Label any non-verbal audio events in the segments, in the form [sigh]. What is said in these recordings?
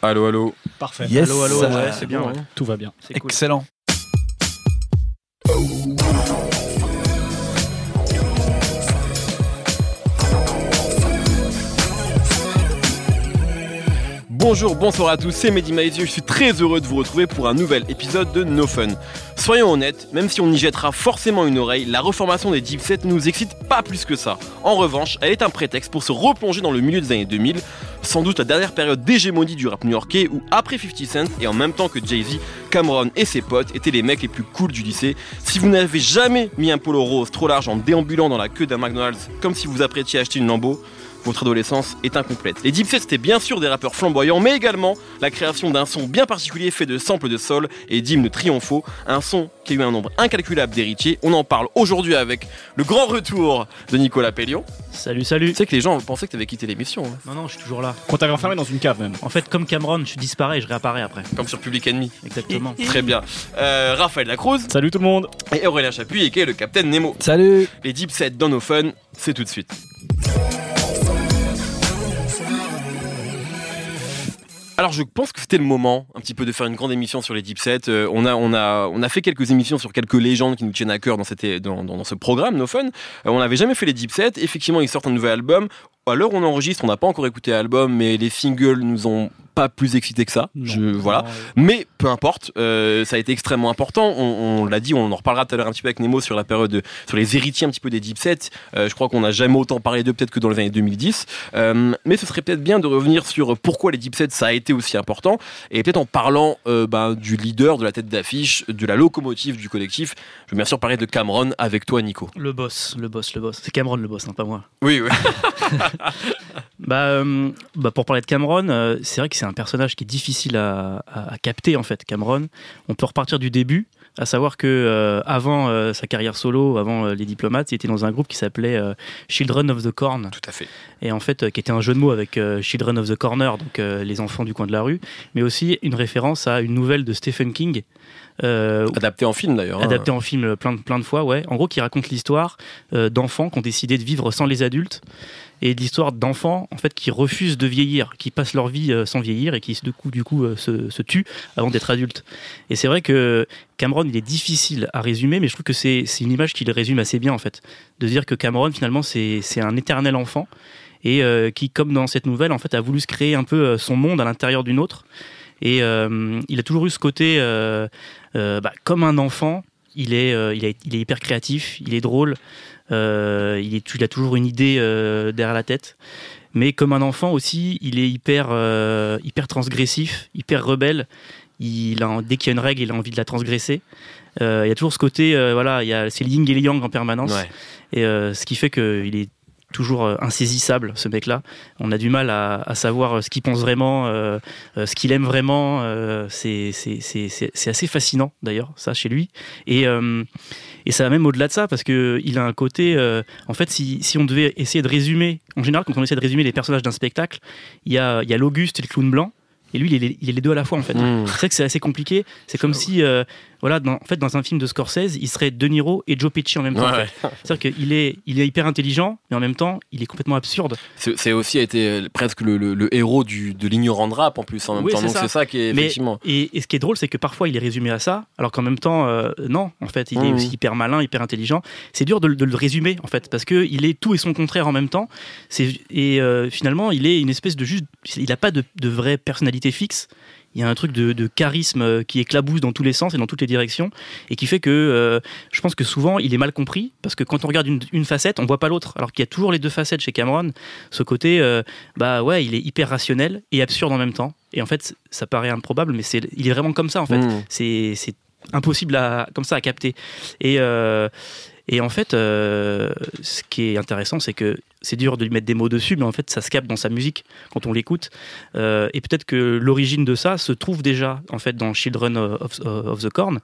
Allô, allô. Parfait. Yes. Allô, allô, ouais, c'est bien, ouais. Tout va bien. C'est cool. Excellent. Bonjour, bonsoir à tous, c'est Mehdi Maizieux, je suis très heureux de vous retrouver pour un nouvel épisode de No Fun. Soyons honnêtes, même si on y jettera forcément une oreille, la reformation des Deep Set ne nous excite pas plus que ça. En revanche, elle est un prétexte pour se replonger dans le milieu des années 2000, sans doute la dernière période d'hégémonie du rap new-yorkais où après 50 Cent et en même temps que Jay-Z, Cameron et ses potes étaient les mecs les plus cool du lycée. Si vous n'avez jamais mis un polo rose trop large en déambulant dans la queue d'un McDonald's comme si vous apprêtiez à acheter une Lambo, votre adolescence est incomplète. Les Deep Set c'était bien sûr des rappeurs flamboyants, mais également la création d'un son bien particulier fait de samples de sol et d'hymnes triomphaux, un son qui a eu un nombre incalculable d'héritiers. On en parle aujourd'hui avec le grand retour de Nicolas Pellion. Salut, salut. Tu sais que les gens pensaient que tu avais quitté l'émission, hein. Non, non, je suis toujours là. Qu'on t'avait enfermé dans une cave même. En fait, comme Cameron, je disparais et je réapparais après. comme sur Public Enemy. Exactement. [laughs] Très bien. Euh, Raphaël Lacruz Salut tout le monde. et Aurélien Chapuis, et qui est le Capitaine Nemo. Salut. Les Deep Set dans nos fun, c'est tout de suite. Alors je pense que c'était le moment un petit peu de faire une grande émission sur les Deep Set. Euh, on, a, on, a, on a fait quelques émissions sur quelques légendes qui nous tiennent à cœur dans, cette, dans, dans, ce programme, No Fun. Euh, on n'avait jamais fait les Deep Set. Effectivement, ils sortent un nouvel album. À l'heure on enregistre, on n'a pas encore écouté l'album, mais les singles nous ont pas plus excités que ça. Je, voilà. Mais peu importe, euh, ça a été extrêmement important. On, on l'a dit, on en reparlera tout à l'heure un petit peu avec Nemo sur la période, de- sur les héritiers un petit peu des Deep Set. Euh, je crois qu'on n'a jamais autant parlé d'eux peut-être que dans les années 2010. Euh, mais ce serait peut-être bien de revenir sur pourquoi les Deep Set ça a été aussi important et peut-être en parlant euh, ben, du leader, de la tête d'affiche, de la locomotive du collectif. Je veux bien sûr parler de Cameron avec toi, Nico. Le boss, le boss, le boss. C'est Cameron le boss, non pas moi. Oui, oui. [laughs] Bah, euh, bah, pour parler de Cameron, euh, c'est vrai que c'est un personnage qui est difficile à, à- à capter en fait. Cameron, on peut repartir du début, à savoir que euh, avant euh, sa carrière solo, avant euh, les diplomates, il était dans un groupe qui s'appelait Children of the Corn, Tout à fait. et en fait qui était un jeu de mots avec Children of the Corner, donc les enfants du coin de la rue, mais aussi une référence à une nouvelle de Stephen King. Adapté en film d'ailleurs. hein. adapté en film plein de, plein de fois, ouais. En gros, qui raconte l'histoire d'enfants qui ont décidé de vivre sans les adultes et l'histoire d'enfants en fait qui refusent de vieillir, qui passent leur vie euh, sans vieillir et qui du coup, du coup euh, se, tuent avant d'être adultes. Et c'est vrai que Cameron, il est difficile à résumer, mais je trouve que c'est une image qui le résume assez bien en fait. De dire que Cameron finalement c'est un éternel enfant et euh, qui, comme dans cette nouvelle, en fait, a voulu se créer un peu son monde à l'intérieur d'une autre. Et il a toujours eu ce côté, bah, comme un enfant, il est, euh, il, est, il est hyper créatif, il est drôle, euh, il, est, il a toujours une idée euh, derrière la tête. Mais comme un enfant aussi, il est hyper, hyper transgressif, hyper rebelle. Il a, dès qu'il y a une règle, il a envie de la transgresser. Il y a toujours ce côté, voilà, il y a c'est le yin et le yang en permanence. Ouais. Et ce qui fait qu'il est toujours euh, insaisissable, ce mec-là. On a du mal à, à savoir euh, ce qu'il pense vraiment, euh, ce qu'il aime vraiment. euh, c'est assez fascinant, d'ailleurs, ça, chez lui. Et, euh, et ça va même au-delà de ça, parce qu'il a un côté... en fait, si, si on devait essayer de résumer... En général, quand on essaie de résumer les personnages d'un spectacle, il y a, il y a l'Auguste et le clown blanc. Et lui, il est, il est les deux à la fois, en fait. Mmh. C'est vrai que c'est assez compliqué. C'est comme si, euh, voilà, dans, en fait, dans un film de Scorsese, il serait De Niro et Joe Pesci en même temps. en Ouais. fait. C'est-à-dire qu'il est, il est hyper intelligent, mais en même temps, il est complètement absurde. C'est aussi été euh, presque le, le- le héros du, de l'ignorant de rap en plus en même Oui, temps. c'est Donc ça. c'est ça qui est Mais- effectivement. Et, et ce qui est drôle, c'est que parfois, il est résumé à ça, alors qu'en même temps, euh, non, en fait, il est Mhm. aussi hyper malin, hyper intelligent. C'est dur de, le- de le résumer, en fait, parce que il est tout et son contraire en même temps. Et euh, finalement, il est une espèce de juste. Il n'a pas de, de vraie personnalité fixe. Il y a un truc de, de charisme euh, qui éclabousse dans tous les sens et dans toutes les directions, et qui fait que euh, je pense que souvent il est mal compris, parce que quand on regarde une, une facette, on voit pas l'autre, alors qu'il y a toujours les deux facettes chez Cameron. Ce côté, euh, bah ouais, il est hyper rationnel et absurde en même temps. Et en fait, ça paraît improbable, mais c'est, il est vraiment comme ça en fait. Mmh. C'est, c'est impossible à, comme ça à capter. Et, euh, et en fait, euh, ce qui est intéressant, c'est que c'est dur de lui mettre des mots dessus, mais en fait, ça se capte dans sa musique quand on l'écoute. Euh, et peut-être que l'origine de ça se trouve déjà en fait dans Children of, of the Corn.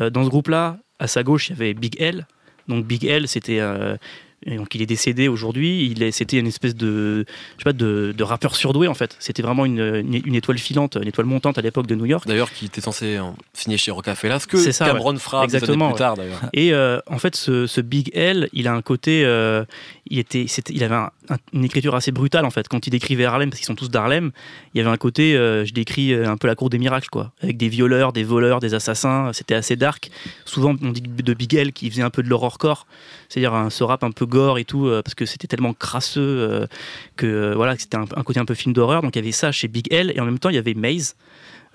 Euh, dans ce groupe-là, à sa gauche, il y avait Big L. Donc Big L, c'était euh, Et donc il est décédé aujourd'hui. Il c'était une espèce de, je sais pas, de, de rappeur surdoué en fait. C'était vraiment une, une, une étoile filante, une étoile montante à l'époque de New York. D'ailleurs, qui était censé euh, signer chez Rockefeller, ce que ça, Cameron fera des années Exactement, plus tard d'ailleurs. Et euh, en fait, ce, ce Big L, il a un côté, euh, il était, il avait un- un- une écriture assez brutale en fait. Quand il décrivait Harlem, parce qu'ils sont tous d'Harlem, il y avait un côté, euh, je décris un peu la cour des miracles quoi, avec des violeurs, des voleurs, des assassins. C'était assez dark. Souvent, on dit de Big L qui faisait un peu de l'horrorcore, c'est-à-dire un, ce rap un peu gore et tout, euh, parce que c'était tellement crasseux euh, que euh, voilà, c'était un, un côté un peu film d'horreur. Donc il y avait ça chez Big L, et en même temps il y avait Maze.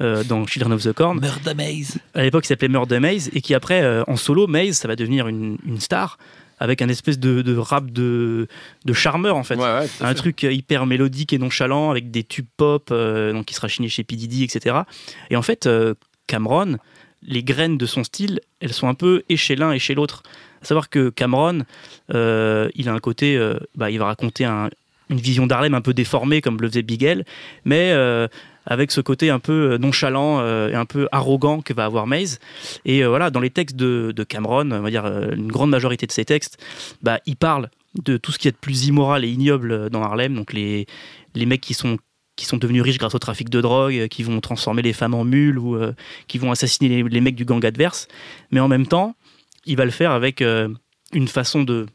euh, dans Children of the Corn, Murder Maze. à l'époque il s'appelait Murder Maze et qui après euh, en solo Maze ça va devenir une, une star avec un espèce de, de rap de, de charmeur en fait Ouais, ouais, un fait. truc hyper mélodique et nonchalant avec des tubes pop euh, donc qui sera chiné chez P Diddy etc et en fait euh, Cameron les graines de son style elles sont un peu et chez l'un et chez l'autre à savoir que Cameron euh, il a un côté euh, bah, il va raconter un- une vision d'Harlem un peu déformée comme le faisait Big L mais euh, avec ce côté un peu nonchalant et un peu arrogant que va avoir Maze. Et voilà, dans les textes de, Cameron, on va dire une grande majorité de ses textes, bah, il parle de tout ce qui est de plus immoral et ignoble dans Harlem, donc les, les mecs qui sont qui sont devenus riches grâce au trafic de drogue, euh, qui vont transformer les femmes en mules ou euh, qui vont assassiner les, les mecs du gang adverse. Mais en même temps, il va le faire avec euh, une façon de,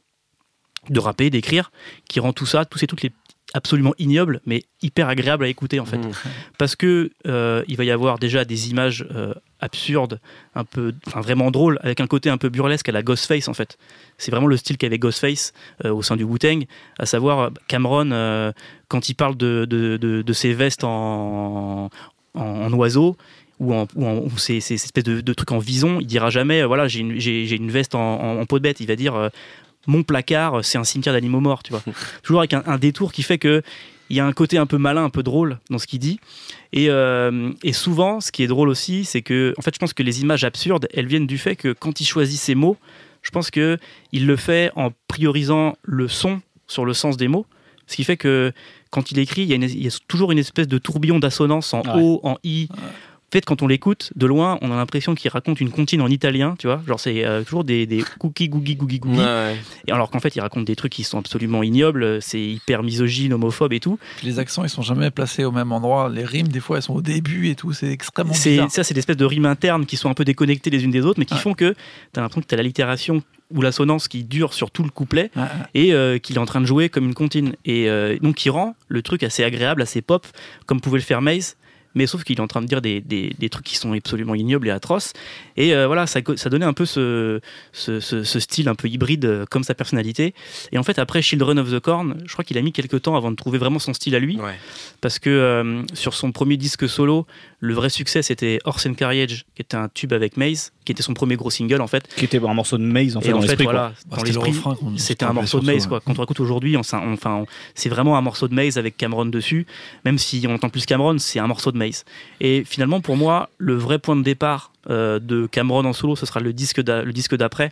de rapper, d'écrire, qui rend tout ça, tous ces trucs les absolument ignobles, mais hyper agréables à écouter en fait Mm. parce que euh, il va y avoir déjà des images euh, absurdes, un peu, enfin vraiment drôles, avec un côté un peu burlesque à la Ghostface en fait. C'est vraiment le style qu'avait Ghostface euh, au sein du Wu-Tang, à savoir euh, Cameron euh, quand il parle de, de, de- de ses vestes en, en, en oiseau. Ou, en, ou, en- ou ces, ces espèces de, de trucs en vison, il dira jamais, euh, voilà, j'ai une, une veste en, peau de bête. Il va dire, mon placard, c'est un cimetière d'animaux morts, tu vois. [laughs] Toujours avec un, un détour qui fait que il y a un côté un peu malin, un peu drôle dans ce qu'il dit. Et, euh, et souvent, ce qui est drôle aussi, c'est que, en fait, je pense que les images absurdes, elles viennent du fait que quand il choisit ses mots, je pense que il le fait en priorisant le son sur le sens des mots. Ce qui fait que quand il écrit, il y a, une- il y a toujours une espèce de tourbillon d'assonance en Ouais. O, en I. fait, quand on l'écoute de loin, on a l'impression qu'il raconte une comptine en italien, tu vois. Genre, c'est euh, toujours des, des cookies, googie, googie, googie. Ouais, ouais. Et alors qu'en fait, il raconte des trucs qui sont absolument ignobles, c'est hyper misogyne, homophobe et tout. Puis les accents, ils sont jamais placés au même endroit. Les rimes, des fois, elles sont au début et tout. C'est extrêmement C'est bizarre. ça, c'est des espèces de rimes internes qui sont un peu déconnectées les unes des autres, mais qui Ouais. font que tu as l'impression que tu as l'allitération ou l'assonance qui dure sur tout le couplet et euh, qu'il est en train de jouer comme une comptine. Et euh, donc, qui rend le truc assez agréable, assez pop, comme pouvait le faire Mace. Mais sauf qu'il est en train de dire des, des- des trucs qui sont absolument ignobles et atroces. Et euh, voilà, ça, ça donnait un peu ce, ce, ce- ce style un peu hybride euh, comme sa personnalité. Et en fait, après Children of the Corn, je crois qu'il a mis quelques temps avant de trouver vraiment son style à lui Ouais. parce que euh, sur son premier disque solo, le vrai succès c'était Horse and Carriage, qui était un tube avec Maze, qui était son premier gros single en fait. Qui était un morceau de Maze en fait et en dans fait, l'esprit. voilà, Bah, dans c'était le un morceau de Maze quoi. Quand on écoute aujourd'hui, on, s'en- on- enfin, on- c'est vraiment un morceau de Maze avec Cameron dessus. Même si on entend plus Cameron, c'est un morceau de Maze. Et finalement, pour moi, le vrai point de départ euh, de Cameron en solo, ce sera le disque d'a- le disque d'après,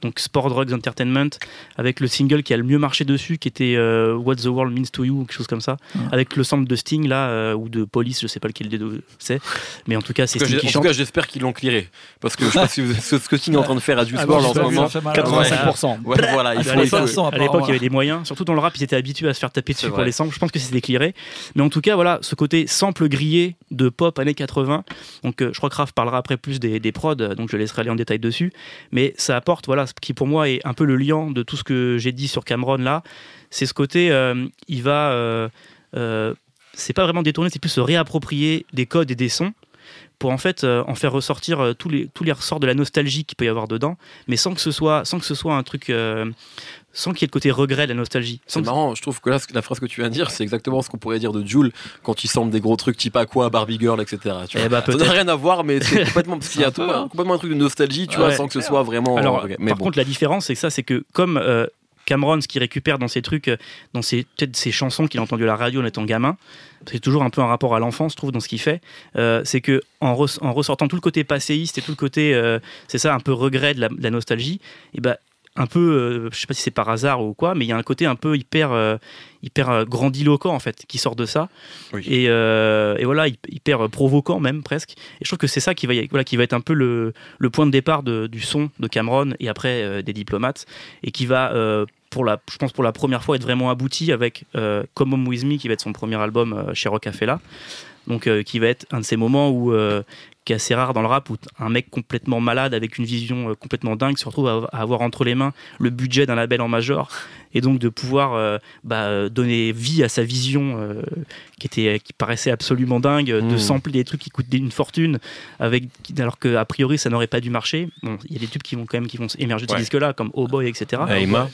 donc Sport Drugs Entertainment, avec le single qui a le mieux marché dessus, qui était euh, What the World Means to You, ou quelque chose comme ça, Ouais. avec le sample de Sting là, euh, ou de Police, je sais pas lequel des deux c'est, mais en tout cas, c'est Sting qui en tout cas, j'espère qu'ils l'ont clearé. Parce que je sais pas [laughs] si vous- ce ce que Sting est en train de faire à Juice Ah, bon, en ce moment. ça fait mal. 85%. Ouais, voilà, il faut, faut- sans À l'époque, il y avait des moyens. Surtout dans le rap, ils étaient habitués à se faire taper dessus pour vrai. les samples. Je pense que c'était éclairé. Mais en tout cas, voilà, ce côté sample grillé de pop années 80. Donc, euh, je crois que Raph parlera après plus des, des prods, donc je laisserai aller en détail dessus. Mais ça apporte, voilà, ce qui pour moi est un peu le lien de tout ce que j'ai dit sur Cameron là. C'est ce côté, euh, il va. euh, euh, c'est pas vraiment détourner, c'est plus se réapproprier des codes et des sons pour en fait euh, en faire ressortir euh, tous les tous les ressorts de la nostalgie qu'il peut y avoir dedans, mais sans que ce soit sans que ce soit un truc euh, sans qu'il y ait le côté regret de la nostalgie. C'est que- marrant, je trouve que là, la phrase que tu viens de dire, c'est exactement ce qu'on pourrait dire de Jules quand il semble des gros trucs type Aqua, Barbie Girl, etc. Tu vois. Eh bah, ça n'a rien à voir, mais c'est [laughs] complètement, parce qu'il y a Un peu, tout- hein. complètement un truc de nostalgie, tu Ouais. vois, sans que ce soit vraiment. Alors, mais par bon. contre, la différence, c'est que ça, c'est que comme euh, Cameron, ce qu'il récupère dans ses trucs, euh, dans ses peut-être ses chansons qu'il a entendues à la radio en étant gamin, c'est toujours un peu un rapport à l'enfance, je trouve, dans ce qu'il fait. euh, c'est que en, res- en ressortant tout le côté passéiste et tout le côté, euh, c'est ça, un peu regret de la, nostalgie, et ben un peu, euh, je sais pas si c'est par hasard ou quoi, mais il y a un côté un peu hyper, euh, hyper euh, grandiloquent en fait qui sort de ça. Oui. Et, euh, et voilà, hy- hyper provoquant même presque. Et je trouve que c'est ça qui va, voilà, qui va être un peu le, le point de départ de- du son de Cameron et après des diplomates et qui va pour la, je pense pour la première fois être vraiment abouti avec Come Home With Me qui va être son premier album chez Rocafella. Donc qui va être un de ces moments où qui est assez rare dans le rap où un mec complètement malade avec une vision euh, complètement dingue se retrouve à, à avoir entre les mains le budget d'un label en major et donc de pouvoir euh, bah, euh, donner vie à sa vision euh, qui était qui paraissait absolument dingue de Mm. sampler des trucs qui coûtent une fortune avec alors que a priori ça n'aurait pas dû marcher bon il y a des tubes qui vont quand même qui vont émerger de ce Ouais. disque là comme Oh Boy etc Aïma.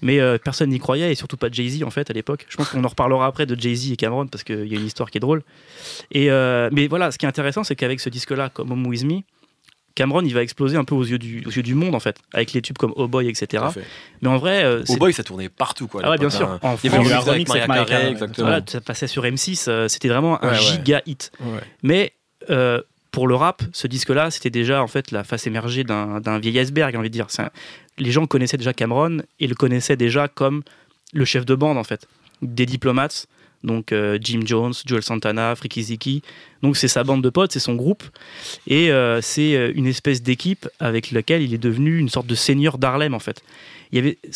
mais euh, personne n'y croyait et surtout pas Jay-Z en fait à l'époque. Je pense qu'on en reparlera après de Jay-Z et Cameron parce qu'il y a une histoire qui est drôle. Et euh, mais voilà, ce qui est intéressant, c'est qu'avec ce disque-là, comme Home With Me, Cameron il va exploser un peu aux yeux du, aux yeux du monde en fait, avec les tubes comme Oh Boy etc. Mais en vrai, euh, Oh boy, ça tournait partout quoi. ah ouais, bien sûr. hein. En Il y avait France, avec Maria Carey, exactement. voilà, ça passait sur M6, euh, c'était vraiment un Ouais, ouais. giga hit. Ouais. Mais euh, pour le rap, ce disque-là, c'était déjà en fait la face émergée d'un vieil iceberg, j'ai envie de dire. Un- Les gens connaissaient déjà Cameron et le connaissaient déjà comme le chef de bande en fait, des diplomates. Donc euh, Jim Jones, Joel Santana, Freaky Ziki. Donc c'est sa bande de potes, c'est son groupe. Et euh, c'est euh, une espèce d'équipe avec laquelle il est devenu une sorte de seigneur d'Harlem en fait.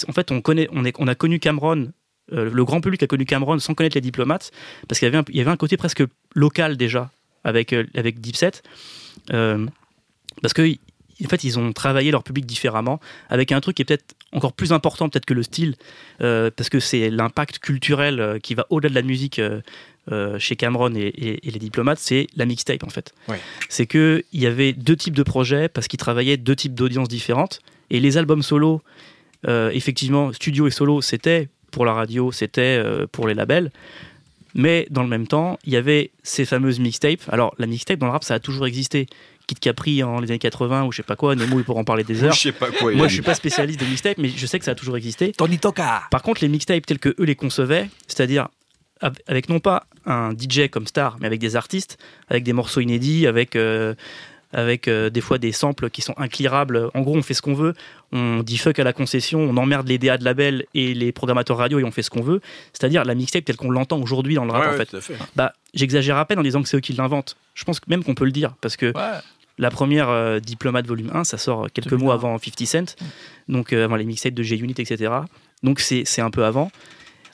En fait, on, connaît, on, a connu Cameron, le grand public a connu Cameron sans connaître les diplomates, parce qu'il y avait un, côté presque local déjà avec, avec Dipset. Euh, parce que en fait, ils ont travaillé leur public différemment, avec un truc qui est peut-être encore plus important peut-être que le style, euh, parce que c'est l'impact culturel euh, qui va au-delà de la musique euh, chez Cameron et, et- et les diplomates, c'est la mixtape en fait. Ouais. C'est qu'il y avait deux types de projets, parce qu'ils travaillaient deux types d'audiences différentes, et les albums solo, euh, effectivement, studio et solo, c'était pour la radio, c'était pour les labels. Mais dans le même temps, il y avait ces fameuses mixtapes. Alors, la mixtape dans le rap, ça a toujours existé. Kid Capri en les années 80 ou je sais pas quoi, Nemo, il pourra en parler des Je heures. sais pas quoi. Moi, je suis pas spécialiste des mixtapes, mais je sais que ça a toujours existé. Tony Toka Par contre, les mixtapes tels que eux les concevaient, c'est-à-dire av- avec non pas un DJ comme star, mais avec des artistes, avec des morceaux inédits, avec, euh, avec euh, des fois des samples qui sont inclirables. En gros, on fait ce qu'on veut, on dit fuck à la concession, on emmerde les DA de label et les programmateurs radio et on fait ce qu'on veut. C'est-à-dire la mixtape telle qu'on l'entend aujourd'hui dans le rap, Ouais, en fait. Bah, j'exagère à peine en disant que c'est eux qui l'inventent. Je pense même qu'on peut le dire, parce que Ouais. La première euh, Diplomate volume 1, ça sort quelques 2001. mois avant 50 Cent, donc euh, avant les mixtapes de G-Unit, etc. Donc c'est c'est un peu avant.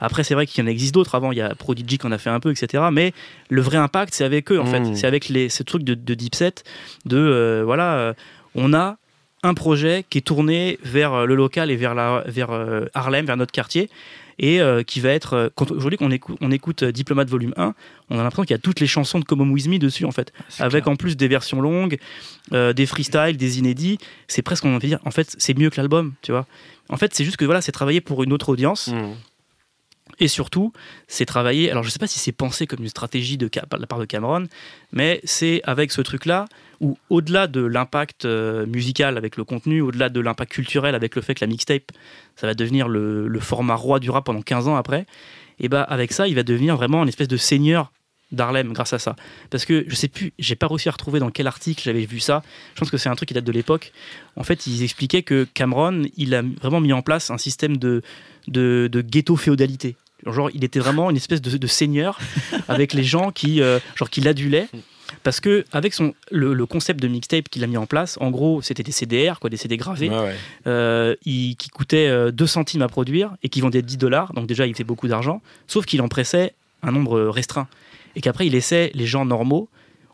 Après, c'est vrai qu'il y en existe d'autres avant. Il y a Prodigy qui en a fait un peu, etc. Mais le vrai impact, c'est avec eux, en fait. C'est avec les, ce truc de, de Dipset, de euh, voilà, on a un projet qui est tourné vers le local et vers, la, vers Harlem, vers notre quartier, et euh, qui va être. euh, quand- Aujourd'hui, quand on écoute, on écoute euh, Diplomate Volume 1, on a l'impression qu'il y a toutes les chansons de Come Home With Me dessus, en fait C'est avec clair. en plus des versions longues, euh, des freestyles, des inédits. C'est presque, on va dire, en fait, c'est mieux que l'album, tu vois. En fait, c'est juste que voilà, c'est travaillé pour une autre audience. Mmh. Et surtout, c'est travaillé. Alors, je sais pas si c'est pensé comme une stratégie de, la part de Cameron, mais c'est avec ce truc-là où, au-delà de l'impact euh, musical avec le contenu, au-delà de l'impact culturel avec le fait que la mixtape, ça va devenir le, le format roi du rap pendant 15 ans après, et bah avec ça, il va devenir vraiment une espèce de seigneur d'Harlem grâce à ça. Parce que je sais plus, j'ai pas réussi à retrouver dans quel article j'avais vu ça. Je pense que c'est un truc qui date de l'époque. En fait, ils expliquaient que Cameron, il a vraiment mis en place un système de, de, de ghetto féodalité. Genre, il était vraiment une espèce de, de seigneur [laughs] avec les gens qui, euh, genre, qui l'adulaient. Parce que avec son, le, le concept de mixtape qu'il a mis en place, en gros, c'était des CDR, quoi, des CD gravés, ouais. euh, il- qui coûtaient euh, 2 centimes à produire et qui vendaient 10 dollars. Donc déjà, il fait beaucoup d'argent. Sauf qu'il en pressait un nombre restreint. Et qu'après, il laissait les gens normaux.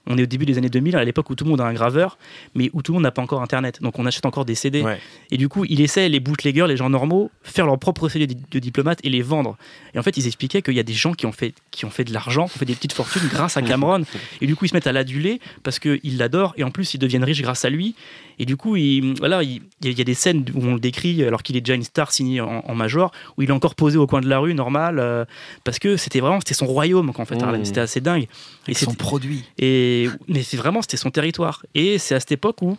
On est au début des années 2000, à l'époque où tout le monde a un graveur, mais où tout le monde n'a pas encore Internet. Donc on achète encore des CD. Ouais. Et du coup, il laissait les bootleggers, les gens normaux, faire leur propre CD de de diplomate et les vendre. Et en fait, ils expliquaient qu'il y a des gens qui ont fait, qui ont fait de l'argent, qui ont fait des petites fortunes [laughs] grâce à Cameron. Et du coup, ils se mettent à l'aduler parce qu'ils l'adorent et en plus, ils deviennent riches grâce à lui. Et du coup, il, voilà, il, il y a- des scènes où on le décrit alors qu'il est déjà une star signée en, en major, où il est encore posé au coin de la rue, normal, euh, parce que c'était vraiment c'était son royaume, en fait. Mmh. C'était assez dingue. Et Avec son produit. et, mais c'est vraiment, c'était son territoire. Et c'est à cette époque où,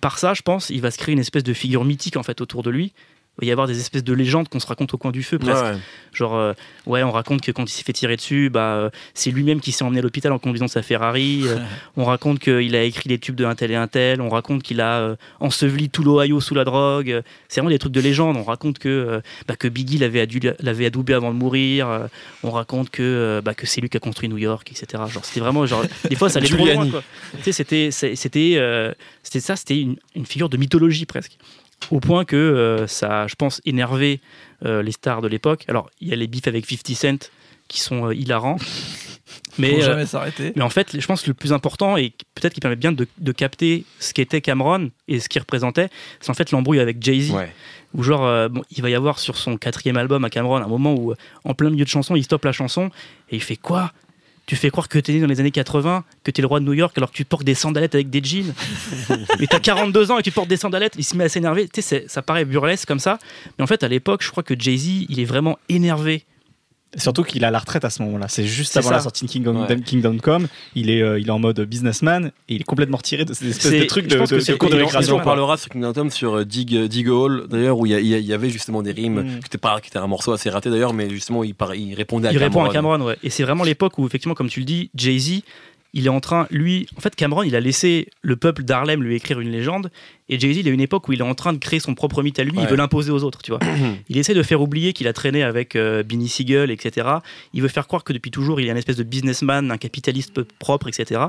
par ça, je pense, il va se créer une espèce de figure mythique en fait autour de lui. Il va y avoir des espèces de légendes qu'on se raconte au coin du feu presque. Ouais, ouais. Genre, euh, ouais, on raconte que quand il s'est fait tirer dessus, bah, euh, c'est lui-même qui s'est emmené à l'hôpital en conduisant sa Ferrari. Euh, [laughs] on raconte qu'il a écrit les tubes de un tel et un tel. On raconte qu'il a enseveli tout l'Ohio sous la drogue. C'est vraiment des trucs de légende. On raconte que, bah, que Biggie l'avait adoubé avant de mourir. On raconte que, bah, que c'est lui qui a construit New York, etc. Genre, c'était vraiment, genre, des fois, ça allait [laughs] trop loin. Giuliani. quoi. Tu sais, c'était, c'est- c'était, c'était ça, c'était une, une figure de mythologie presque. Au point que euh, ça a, je pense, énervé euh, les stars de l'époque. Alors, il y a les bifs avec 50 Cent qui sont euh, hilarants. [laughs] Mais, Faut euh, jamais s'arrêter. mais en fait, je pense que le plus important, et peut-être qui permet bien de, de capter ce qu'était Cameron et ce qu'il représentait, c'est en fait l'embrouille avec Jay-Z. Ouais. Où genre, euh, bon, il va y avoir sur son quatrième album à Cameron un moment où, en plein milieu de chanson, il stoppe la chanson et il fait quoi? Tu fais croire que t'es né dans les années 80, que t'es le roi de New York alors que tu portes des sandalettes avec des jeans. [laughs] mais t'as 42 ans et tu portes des sandalettes, il se met à s'énerver. Tu sais, ça paraît burlesque comme ça. Mais en fait, à l'époque, je crois que Jay-Z, il est vraiment énervé. Surtout qu'il à la retraite à ce moment-là. C'est juste avant ça. la sortie de Kingdom, Ouais. Kingdom Come. Il est, euh, il est en mode businessman et il est complètement retiré de ces espèces de trucs de, de, que c'est de cours de récréation. on parlera sur Kingdom Come sur euh, Dig, euh, Dig a Hole, d'ailleurs, où il y, a- il y a- il y avait justement des rimes, Mm. qui était pas, qui était un morceau assez raté d'ailleurs, mais justement, il, par- il répondait à il Cameron. répond à Cameron, ouais. Et c'est vraiment l'époque où, effectivement, comme tu le dis, Jay-Z, il est en train, lui, en fait, Cameron, il a laissé le peuple d'Harlem lui écrire une légende. Et Jay-Z, il a une époque où il est en train de créer son propre mythe à lui, il veut l'imposer aux autres, tu vois. [clears throat] il essaie de faire oublier qu'il a traîné avec euh, Benny Siegel, etc. Il veut faire croire que depuis toujours, il est un espèce de businessman, un capitaliste propre, etc.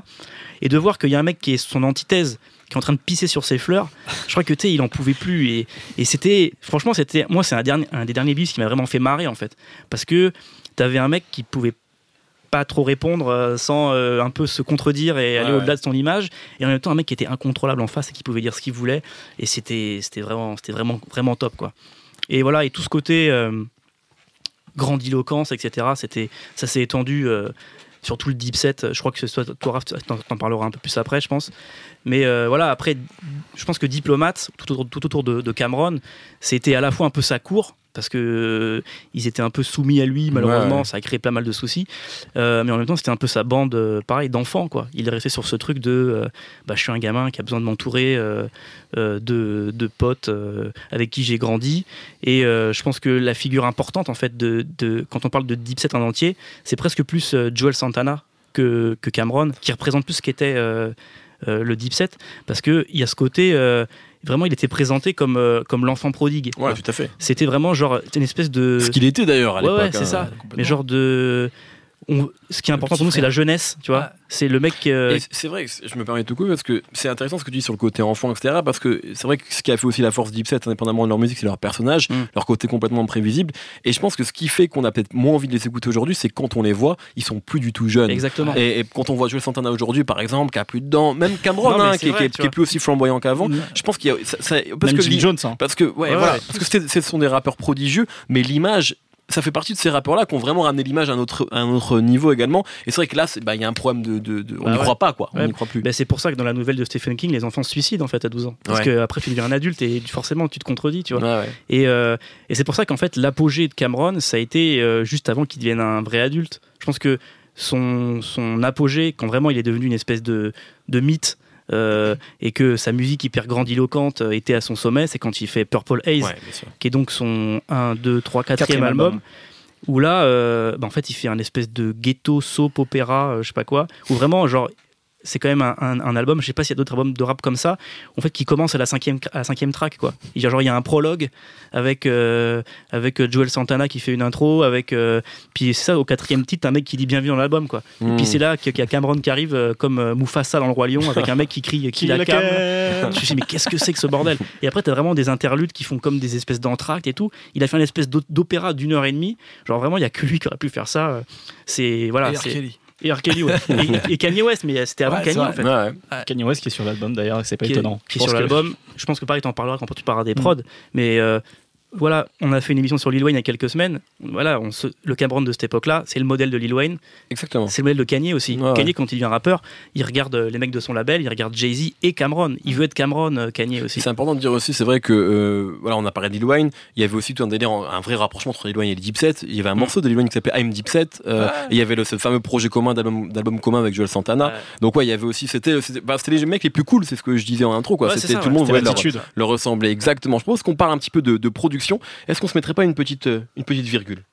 Et de voir qu'il y a un mec qui est son antithèse, qui est en train de pisser sur ses fleurs, je crois que tu sais, il en pouvait plus. Et, et c'était, franchement, c'était, moi, c'est un, dernier, un des derniers bis qui m'a vraiment fait marrer, en fait. Parce que t'avais un mec qui pouvait pas trop répondre euh, sans euh, un peu se contredire et aller Ouais, au-delà de son image. Et en même temps un mec qui était incontrôlable en face et qui pouvait dire ce qu'il voulait. Et c'était c'était vraiment c'était vraiment vraiment top quoi. Et voilà et tout ce côté euh, grandiloquence etc c'était ça s'est étendu euh, sur tout le deep set. Je crois que ce soit toi Raph, t'en t'en parleras un peu plus après je pense. Mais euh, voilà après je pense que diplomate tout autour, tout autour de, de Cameron c'était à la fois un peu sa cour parce que euh, ils étaient un peu soumis à lui malheureusement Ouais. ça a créé pas mal de soucis. Euh, mais en même temps c'était un peu sa bande euh, pareil d'enfants quoi. Il est resté sur ce truc de bah, je suis un gamin qui a besoin de m'entourer de, de potes avec qui j'ai grandi. Et je pense que la figure importante en fait de, de quand on parle de Deep Set en entier c'est presque plus Joel Santana que, que Cameron qui représente plus ce qu'était le Deep Set parce que il y a ce côté vraiment il était présenté comme euh, comme l'enfant prodigue Ouais, tout à fait. c'était vraiment genre une espèce de Ce qu'il était d'ailleurs à Ouais, l'époque. ouais, c'est hein. ça. mais genre de on- ce qui est important pour nous c'est la jeunesse tu vois c'est le mec euh, c'est vrai, que je me permets de te couper parce que c'est intéressant ce que tu dis sur le côté enfant, etc. Parce que c'est vrai que ce qui a fait aussi la force Deep Set, indépendamment de leur musique, c'est leur personnage, Mm. leur côté complètement prévisible. Et je pense que ce qui fait qu'on a peut-être moins envie de les écouter aujourd'hui, c'est quand on les voit, ils sont plus du tout jeunes. exactement Et, et quand on voit Joel Santana aujourd'hui, par exemple, qui a plus de dents, même Cameron, Non, hein, qui, est- vrai, qui est, qui plus aussi flamboyant qu'avant, Mm. je pense qu'il y a. ça- ça- parce Même que Jim Jones. hein. parce que, ouais, Ouais, voilà, ouais. parce que c'est- ce sont des rappeurs prodigieux, mais l'image. Ça fait partie de ces rappeurs-là qui ont vraiment ramené l'image à un autre, à un autre niveau également. Et c'est vrai que là, bah, il y a un problème de. de- de- on Bah n'y ouais. croit pas, quoi. On n'y croit plus. Ben, c'est pour ça que dans la nouvelle de Stephen King, les enfants se suicident en fait à 12 ans. Parce Ouais. que après tu deviens un adulte et forcément tu te contredis, tu vois. Et, euh, et c'est pour ça qu'en fait l'apogée de Cameron, ça a été euh, juste avant qu'il devienne un vrai adulte. Je pense que son, son apogée, quand vraiment il est devenu une espèce de, de mythe euh, et que sa musique hyper grandiloquente euh, était à son sommet, c'est quand il fait Purple Haze, Ouais, qui est donc son 1, 2, 3, 4 Quatrième album. album. Où là, euh, bah, en fait, il fait un espèce de ghetto soap opéra, euh, je sais pas quoi, où vraiment, genre, c'est quand même un, un- un album, je sais pas s'il y a d'autres albums de rap comme ça, en fait, qui commence à la cinquième, à la cinquième track, quoi. Il y a, genre, il y a un prologue avec, euh, avec euh, Joel Santana qui fait une intro, avec, euh, puis c'est ça, au quatrième titre, un mec qui dit bienvenue dans l'album, quoi. Et puis c'est là qu'il y a Cameron qui arrive euh, comme Mufasa dans le Roi Lion, avec un mec qui crie qui la cam. Je me suis dit, mais qu'est-ce que c'est que ce bordel? Et après, t'as vraiment des interludes qui font comme des espèces d'entractes et tout. Il a fait une espèce d'o- d'opéra d'une heure et demie. Genre, vraiment, il y a que lui qui aurait pu faire ça. C'est. Voilà. Et R. c'est- Kelly. Et R. Kelly, ouais. et, et Kanye West, mais c'était avant Ouais, Kanye, en fait. Ouais, ouais. Kanye West qui est sur l'album d'ailleurs, c'est pas Qui est, étonnant. qui est sur l'album. Je pense que pareil, t'en parleras quand tu parleras des prods. Mais. euh, voilà, on a fait une émission sur Lil Wayne il y a quelques semaines. Voilà, on se- le Cameron de cette époque-là, c'est le modèle de Lil Wayne. Exactement. C'est le modèle de Kanye aussi. Ouais, Kanye, ouais. quand il devient rappeur, il regarde euh, les mecs de son label, il regarde Jay-Z et Cameron. Il veut être Cameron, euh, Kanye aussi. C'est important de dire aussi, c'est vrai que, euh, voilà, on a parlé de Lil Wayne, il y avait aussi tout un délire, un vrai rapprochement entre Lil Wayne et le Deep Set. Il y avait un Mm. morceau de Lil Wayne qui s'appelait I'm Deep Set, euh, Ouais. et il y avait le, ce fameux projet commun d'album commun avec Joel Santana. Donc ouais, il y avait aussi, c'était bah, les mecs les plus cool, c'est ce que je disais en intro, quoi. C'était tout le monde voulait leur, leur ressembler exactement. Je pense qu'on parle un petit peu de, de production. Est-ce qu'on se mettrait pas une petite, euh, une petite virgule?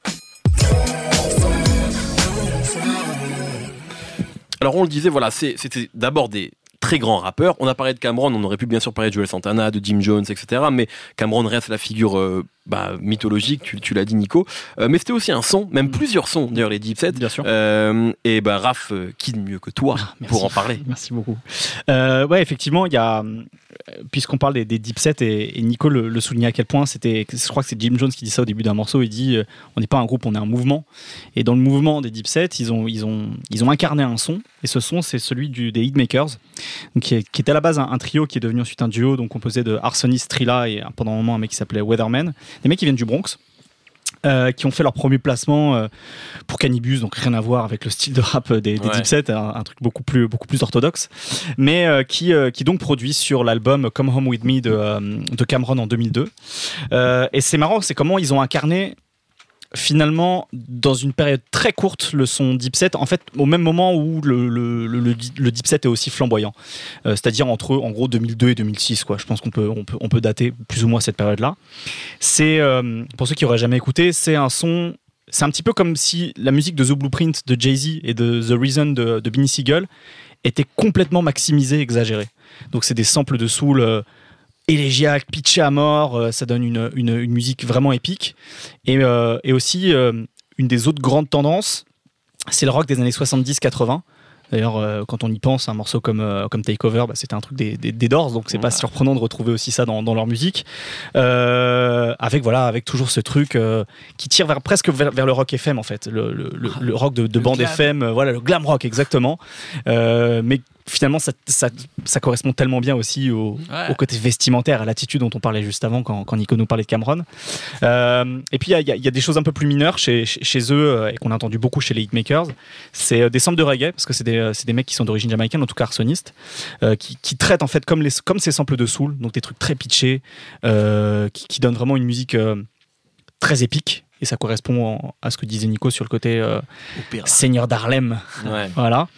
Alors on le disait, voilà, c'était d'abord des très grands rappeurs. On a parlé de Cameron, on aurait pu bien sûr parler de Joel Santana, de Jim Jones, etc. Mais Cameron reste la figure euh, bah, mythologique, tu, tu l'as dit Nico, Euh, mais c'était aussi un son, même plusieurs sons d'ailleurs les Deep Set. Bien sûr. Euh, et bah Raph, euh, qui de mieux que toi Ah, pour en parler? Merci beaucoup. Euh, ouais, effectivement, il y a, puisqu'on parle des, des deep sets et, et Nico le, le soulignait à quel point c'était, je crois que c'est Jim Jones qui dit ça au début d'un morceau. Il dit, on n'est pas un groupe, on est un mouvement. Et dans le mouvement des deep sets, ils ont, ils ont, ils ont incarné un son. Et ce son, c'est celui du, des Hitmakers, qui, est, qui était à la base un, un trio qui est devenu ensuite un duo, donc composé de Arsonist, Trilla et pendant un moment un mec qui s'appelait Weatherman. Des mecs qui viennent du Bronx. euh, qui ont fait leur premier placement euh, pour Cannibus, donc rien à voir avec le style de rap des, des Ouais. Deep Set, un, un truc beaucoup plus, beaucoup plus orthodoxe, mais euh, qui, euh, qui donc produit sur l'album Come Home With Me de, euh, de Cameron en 2002. Euh, et c'est marrant, c'est comment ils ont incarné finalement dans une période très courte le son Deep Set, en fait au même moment où le, le, Deep Set est aussi flamboyant, Euh, c'est-à-dire entre en gros 2002 et 2006, quoi. je pense qu'on peut, on peut, on peut dater plus ou moins cette période-là. C'est, euh, pour ceux qui auraient jamais écouté, c'est un son c'est un petit peu comme si la musique de The Blueprint de Jay-Z et de The Reason de, de Benny Siegel était complètement maximisée, exagérée. Donc c'est des samples de soul euh, élégiaques, pitchés à mort, euh, ça donne une, une- une musique vraiment épique. Et, euh, et aussi, euh, une des autres grandes tendances, c'est le rock des années 70-80. D'ailleurs, euh, quand on y pense, un morceau comme, euh, comme Takeover, bah, c'était un truc des, des, des Doors, donc c'est pas Ouais. surprenant de retrouver aussi ça dans, dans leur musique. Euh, avec voilà, avec toujours ce truc qui tire vers, presque vers, vers le rock FM en fait, le, le, le- le rock de, de bande glam. FM, voilà le glam rock exactement. Mais finalement, ça, ça, ça correspond tellement bien aussi au, Ouais. au côté vestimentaire, à l'attitude dont on parlait juste avant quand, quand Nico nous parlait de Cameron. Euh, et puis il y a- y, y des choses un peu plus mineures chez, eux euh, et qu'on a entendu beaucoup chez les hitmakers. C'est euh, des samples de reggae parce que c'est des, mecs qui sont d'origine jamaïcaine, en tout cas arsonistes, euh, qui, qui traitent en fait comme, les, comme ces samples de soul, donc des trucs très pitchés, euh, qui, qui donnent vraiment une musique très épique. Et ça correspond en- à ce que disait Nico sur le côté euh, Seigneur d'Harlem. Ouais. Voilà.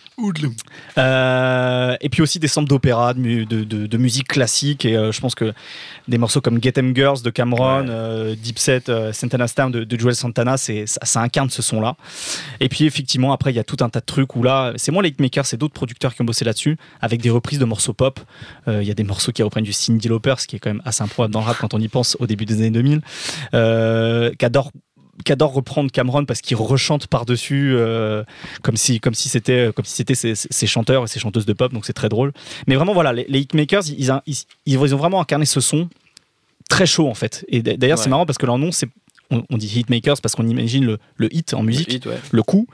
Euh, et puis aussi des samples d'opéra, de, mu- de, de- de musique classique. Et euh, je pense que des morceaux comme Get 'em Girls de Cameron, Ouais. euh, Deep Set, euh, Santana's Town de, de Joel Santana, c'est, ça, ça incarne ce son-là. Et puis effectivement, après, il y a tout un tas de trucs où là, c'est moins les hitmakers, c'est d'autres producteurs qui ont bossé là-dessus, avec des reprises de morceaux pop. Euh, Il y a des morceaux qui reprennent du Cyndi Lauper, ce qui est quand même assez improbable dans le rap quand on y pense au début des années 2000. Euh, qu'adore qu'adore reprendre Cameron parce qu'il rechante par-dessus euh, comme si comme si c'était comme si c'était ses, ses chanteurs et ses chanteuses de pop donc c'est très drôle mais vraiment voilà les, les hitmakers ils, ils, ils, ils ont vraiment incarné ce son très chaud en fait et d'ailleurs Ouais. c'est marrant parce que leur nom c'est on, on dit hitmakers parce qu'on imagine le, le hit en musique Hit, ouais. le coup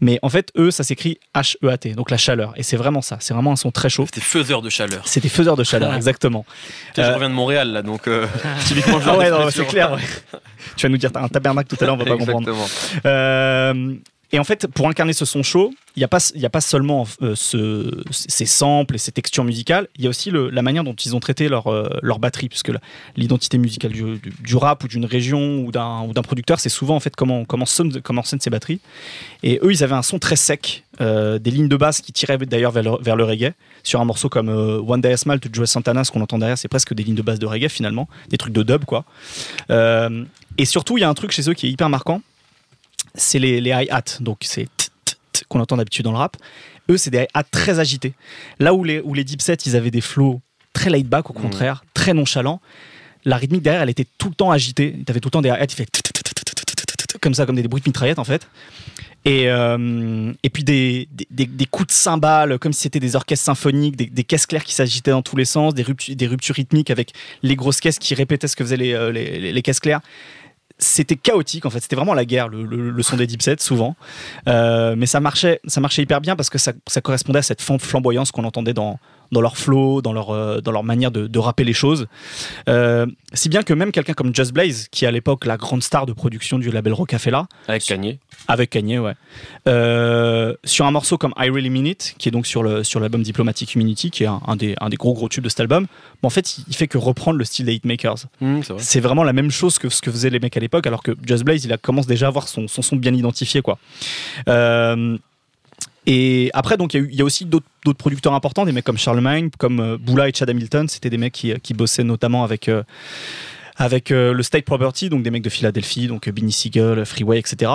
mais en fait eux ça s'écrit H-E-A-T donc la chaleur et c'est vraiment ça c'est vraiment un son très chaud C'était faiseur de chaleur. c'est des faiseurs de chaleur [laughs] exactement Je Euh, reviens de Montréal là, donc euh, [laughs] typiquement je ah ouais non, c'est clair ouais. tu vas nous dire t'as un tabernacle tout à l'heure on va pas [laughs] comprendre Exactement. Euh, et en fait, pour incarner ce son chaud, il n'y a, pas- a pas seulement euh, ce- ces samples et ces textures musicales, il y a aussi la manière dont ils ont traité leur, euh, leur batterie, puisque l'identité musicale du, rap ou d'une région ou d'un producteur, c'est souvent en fait comment, comment, sonne, comment sonnent ces batteries. Et eux, ils avaient un son très sec, euh, des lignes de basse qui tiraient d'ailleurs vers le, reggae. Sur un morceau comme euh, One Day Smile de Joe Santana, ce qu'on entend derrière, c'est presque des lignes de basse de reggae finalement, des trucs de dub quoi. Et surtout, il y a un truc chez eux qui est hyper marquant, c'est les, les hi-hats, donc c'est qu'on entend d'habitude dans le rap. Eux, c'est des hi-hats très agités. Là où les, où les deep sets, ils avaient des flows très laid back, au contraire, très nonchalants. La rythmique derrière, elle était tout le temps agitée. T'avais tout le temps des hi-hats, il fait comme ça, comme des bruits de mitraillette en fait. Et, et puis des, des, des, coups de cymbales, comme si c'était des orchestres symphoniques, des, caisses claires qui s'agitaient dans tous les sens, des ruptures, des ruptures rythmiques avec les grosses caisses qui répétaient ce que faisaient les, les, les caisses claires c'était chaotique en fait. C'était vraiment la guerre le, son des deep sets souvent. Euh, mais ça marchait ça marchait hyper bien parce que ça, ça correspondait à cette flamboyance qu'on entendait dans dans leur flow dans leur euh, dans leur manière de, de rapper les choses Euh, si bien que même quelqu'un comme Just Blaze qui est à l'époque la grande star de production du label Rocafella Avec Kanye. avec Kanye, ouais. Euh, sur un morceau comme I Really Mean It, qui est donc sur le sur l'album Diplomatic Immunity, qui est un, un des, un des gros gros tubes de cet album, en fait, il fait que reprendre le style des Hitmakers. Hum, c'est vrai. C'est vraiment la même chose que ce que faisaient les mecs à l'époque, alors que Just Blaze, il a, commence déjà à avoir son, son son bien identifié, quoi. Euh, et après, donc, il y a aussi d'autres producteurs importants, des mecs comme Charlemagne, comme euh, Bula et Chad Hamilton. C'était des mecs qui, qui bossaient notamment avec, euh, avec euh, le State Property, donc des mecs de Philadelphie, donc euh, Benny Siegel, Freeway, etc.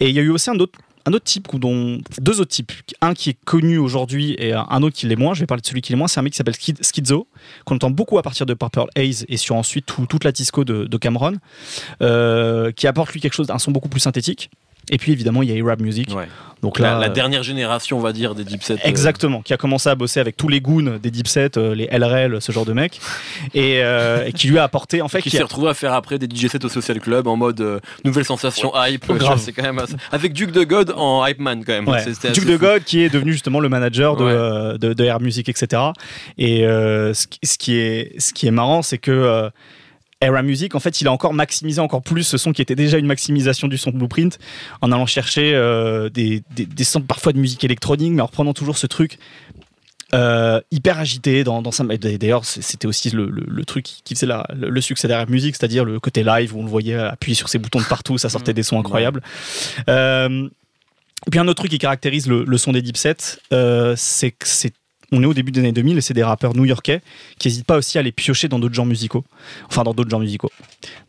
Et il y a eu aussi un autre, un autre type, dont, deux autres types. Un qui est connu aujourd'hui et un autre qui l'est moins. Je vais parler de celui qui l'est moins. C'est un mec qui s'appelle Skidzo, qu'on entend beaucoup à partir de Purple Haze et sur ensuite tout- toute la disco de, Cameron, euh, qui apporte lui quelque chose, un son beaucoup plus synthétique. Et puis évidemment, il y a Arab Music. Ouais. Donc La, là, la euh, dernière génération, on va dire, des Deep Set. euh, Exactement, qui a commencé à bosser avec tous les goons des Dipset, euh, les LRL, ce genre de mecs, et, euh, et qui lui a apporté, en fait, qui qui s'est a- retrouvé à faire après des DJ sets au Social Club en mode euh, nouvelle sensation hype. Oh, grave. C'est quand même assez- Avec Duke de God en hype man quand même. Ouais. Duke assez de fou. God qui est devenu justement le manager de, Ouais. euh, de, de Air Music, etc. Et euh, ce, qui- ce qui est, ce qui est marrant, c'est que euh, Era Music, en fait, il a encore maximisé encore plus ce son qui était déjà une maximisation du son Blueprint en allant chercher euh, des, des, des sons parfois de musique électronique, mais en reprenant toujours ce truc. euh, hyper agité dans, dans sa d'ailleurs c'était aussi le, le- le truc qui- faisait la- le, le succès d'Air Music c'est-à-dire le côté live où on le voyait appuyer sur ses boutons de partout ça sortait des sons incroyables euh, et puis un autre truc qui caractérise le, le son des deep sets, euh, c'est que c'est on est au début des années 2000 et c'est des rappeurs new-yorkais qui n'hésitent pas aussi à les piocher dans d'autres genres musicaux. Enfin, dans d'autres genres musicaux.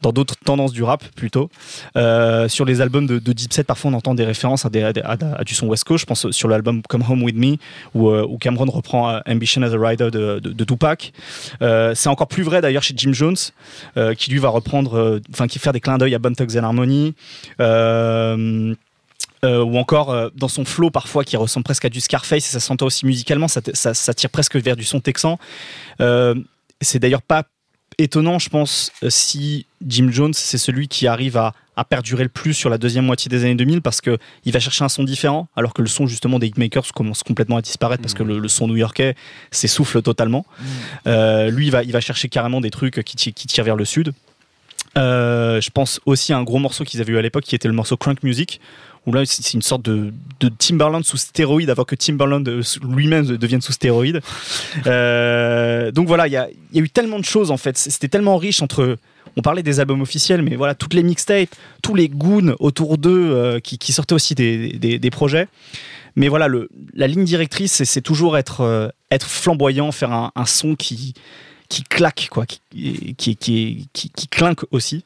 Dans d'autres tendances du rap, plutôt. Euh, sur les albums de, de Deep Set, parfois on entend des références à, du son West Coast. Je pense sur l'album Come Home With Me, où, euh, Cameron reprend euh, Ambition as a Rider de, Tupac. C'est encore plus vrai d'ailleurs chez Jim Jones, qui lui va reprendre, enfin, qui fait des clins d'œil à Bone Thugs and Harmony. Euh, ou encore euh, dans son flow parfois qui ressemble presque à du Scarface et ça s'entend aussi musicalement, ça, ça, ça tire presque vers du son texan. Euh, c'est d'ailleurs pas étonnant, je pense, euh, si Jim Jones c'est celui qui arrive à, à perdurer le plus sur la deuxième moitié des années 2000 parce que il va chercher un son différent, alors que le son justement des hitmakers commence complètement à disparaître parce que le, le son new-yorkais s'essouffle totalement. Euh, lui, il va, il va chercher carrément des trucs qui, ti- qui tirent vers le sud. Euh, je pense aussi à un gros morceau qu'ils avaient eu à l'époque qui était le morceau Crunk Music où là c'est une sorte de, de Timbaland sous stéroïde avant que Timbaland euh, lui-même devienne sous stéroïde. [laughs] Euh, donc voilà, il y a, il y a eu tellement de choses en fait. C'était tellement riche entre. On parlait des albums officiels, mais voilà, toutes les mixtapes, tous les goons autour d'eux euh, qui, qui sortaient aussi des, des- des projets. Mais voilà, le, la ligne directrice, c'est- toujours être, euh, être flamboyant, faire un, un son qui, qui claque, quoi, qui, qui, qui clinque aussi.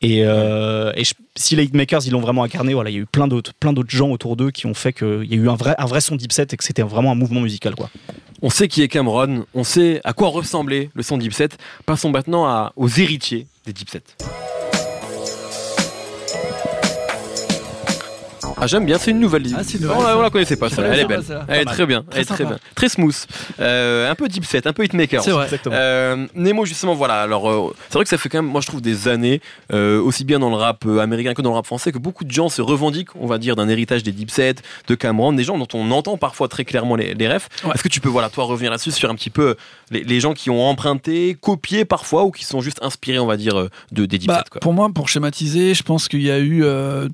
Et, euh, et je- si les hitmakers ils l'ont vraiment incarné, voilà, il y a eu plein d'autres, plein d'autres gens autour d'eux qui ont fait qu'il y a eu un vrai, un vrai son deep set et que c'était vraiment un mouvement musical, quoi. On sait qui est Cameron, on sait à quoi ressemblait le son Deep Set. Passons maintenant à- aux héritiers des Deep Set. Ah j'aime bien, c'est une nouvelle Ah, une on, nouvelle, ça. on la connaissait pas, celle-là. elle est belle. Elle est très bien, Très elle est très sympa. bien, très smooth, Euh, un peu Deep Set, un peu Hitmaker. C'est vrai. Exactement. Euh, Nemo justement voilà alors euh, c'est vrai que ça fait quand même moi je trouve des années aussi bien dans le rap américain que dans le rap français que beaucoup de gens se revendiquent on va dire d'un héritage des Deep Set de Cameron des gens dont on entend parfois très clairement les, les refs Ouais. est-ce que tu peux voilà toi revenir là-dessus sur un petit peu les, les gens qui ont emprunté copié parfois ou qui sont juste inspirés on va dire de des Deep Bah, Set quoi? pour moi, pour schématiser, je pense qu'il y a eu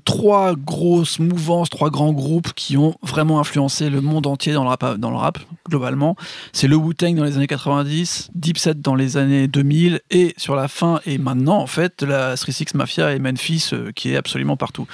trois grosses mouvances, trois grands groupes qui ont vraiment influencé le monde entier dans le rap, dans le rap globalement. C'est le Wu-Tang dans les années 90, Deep Set dans les années 2000 et sur la fin et maintenant en fait la 36 Mafia et Memphis euh, qui est absolument partout.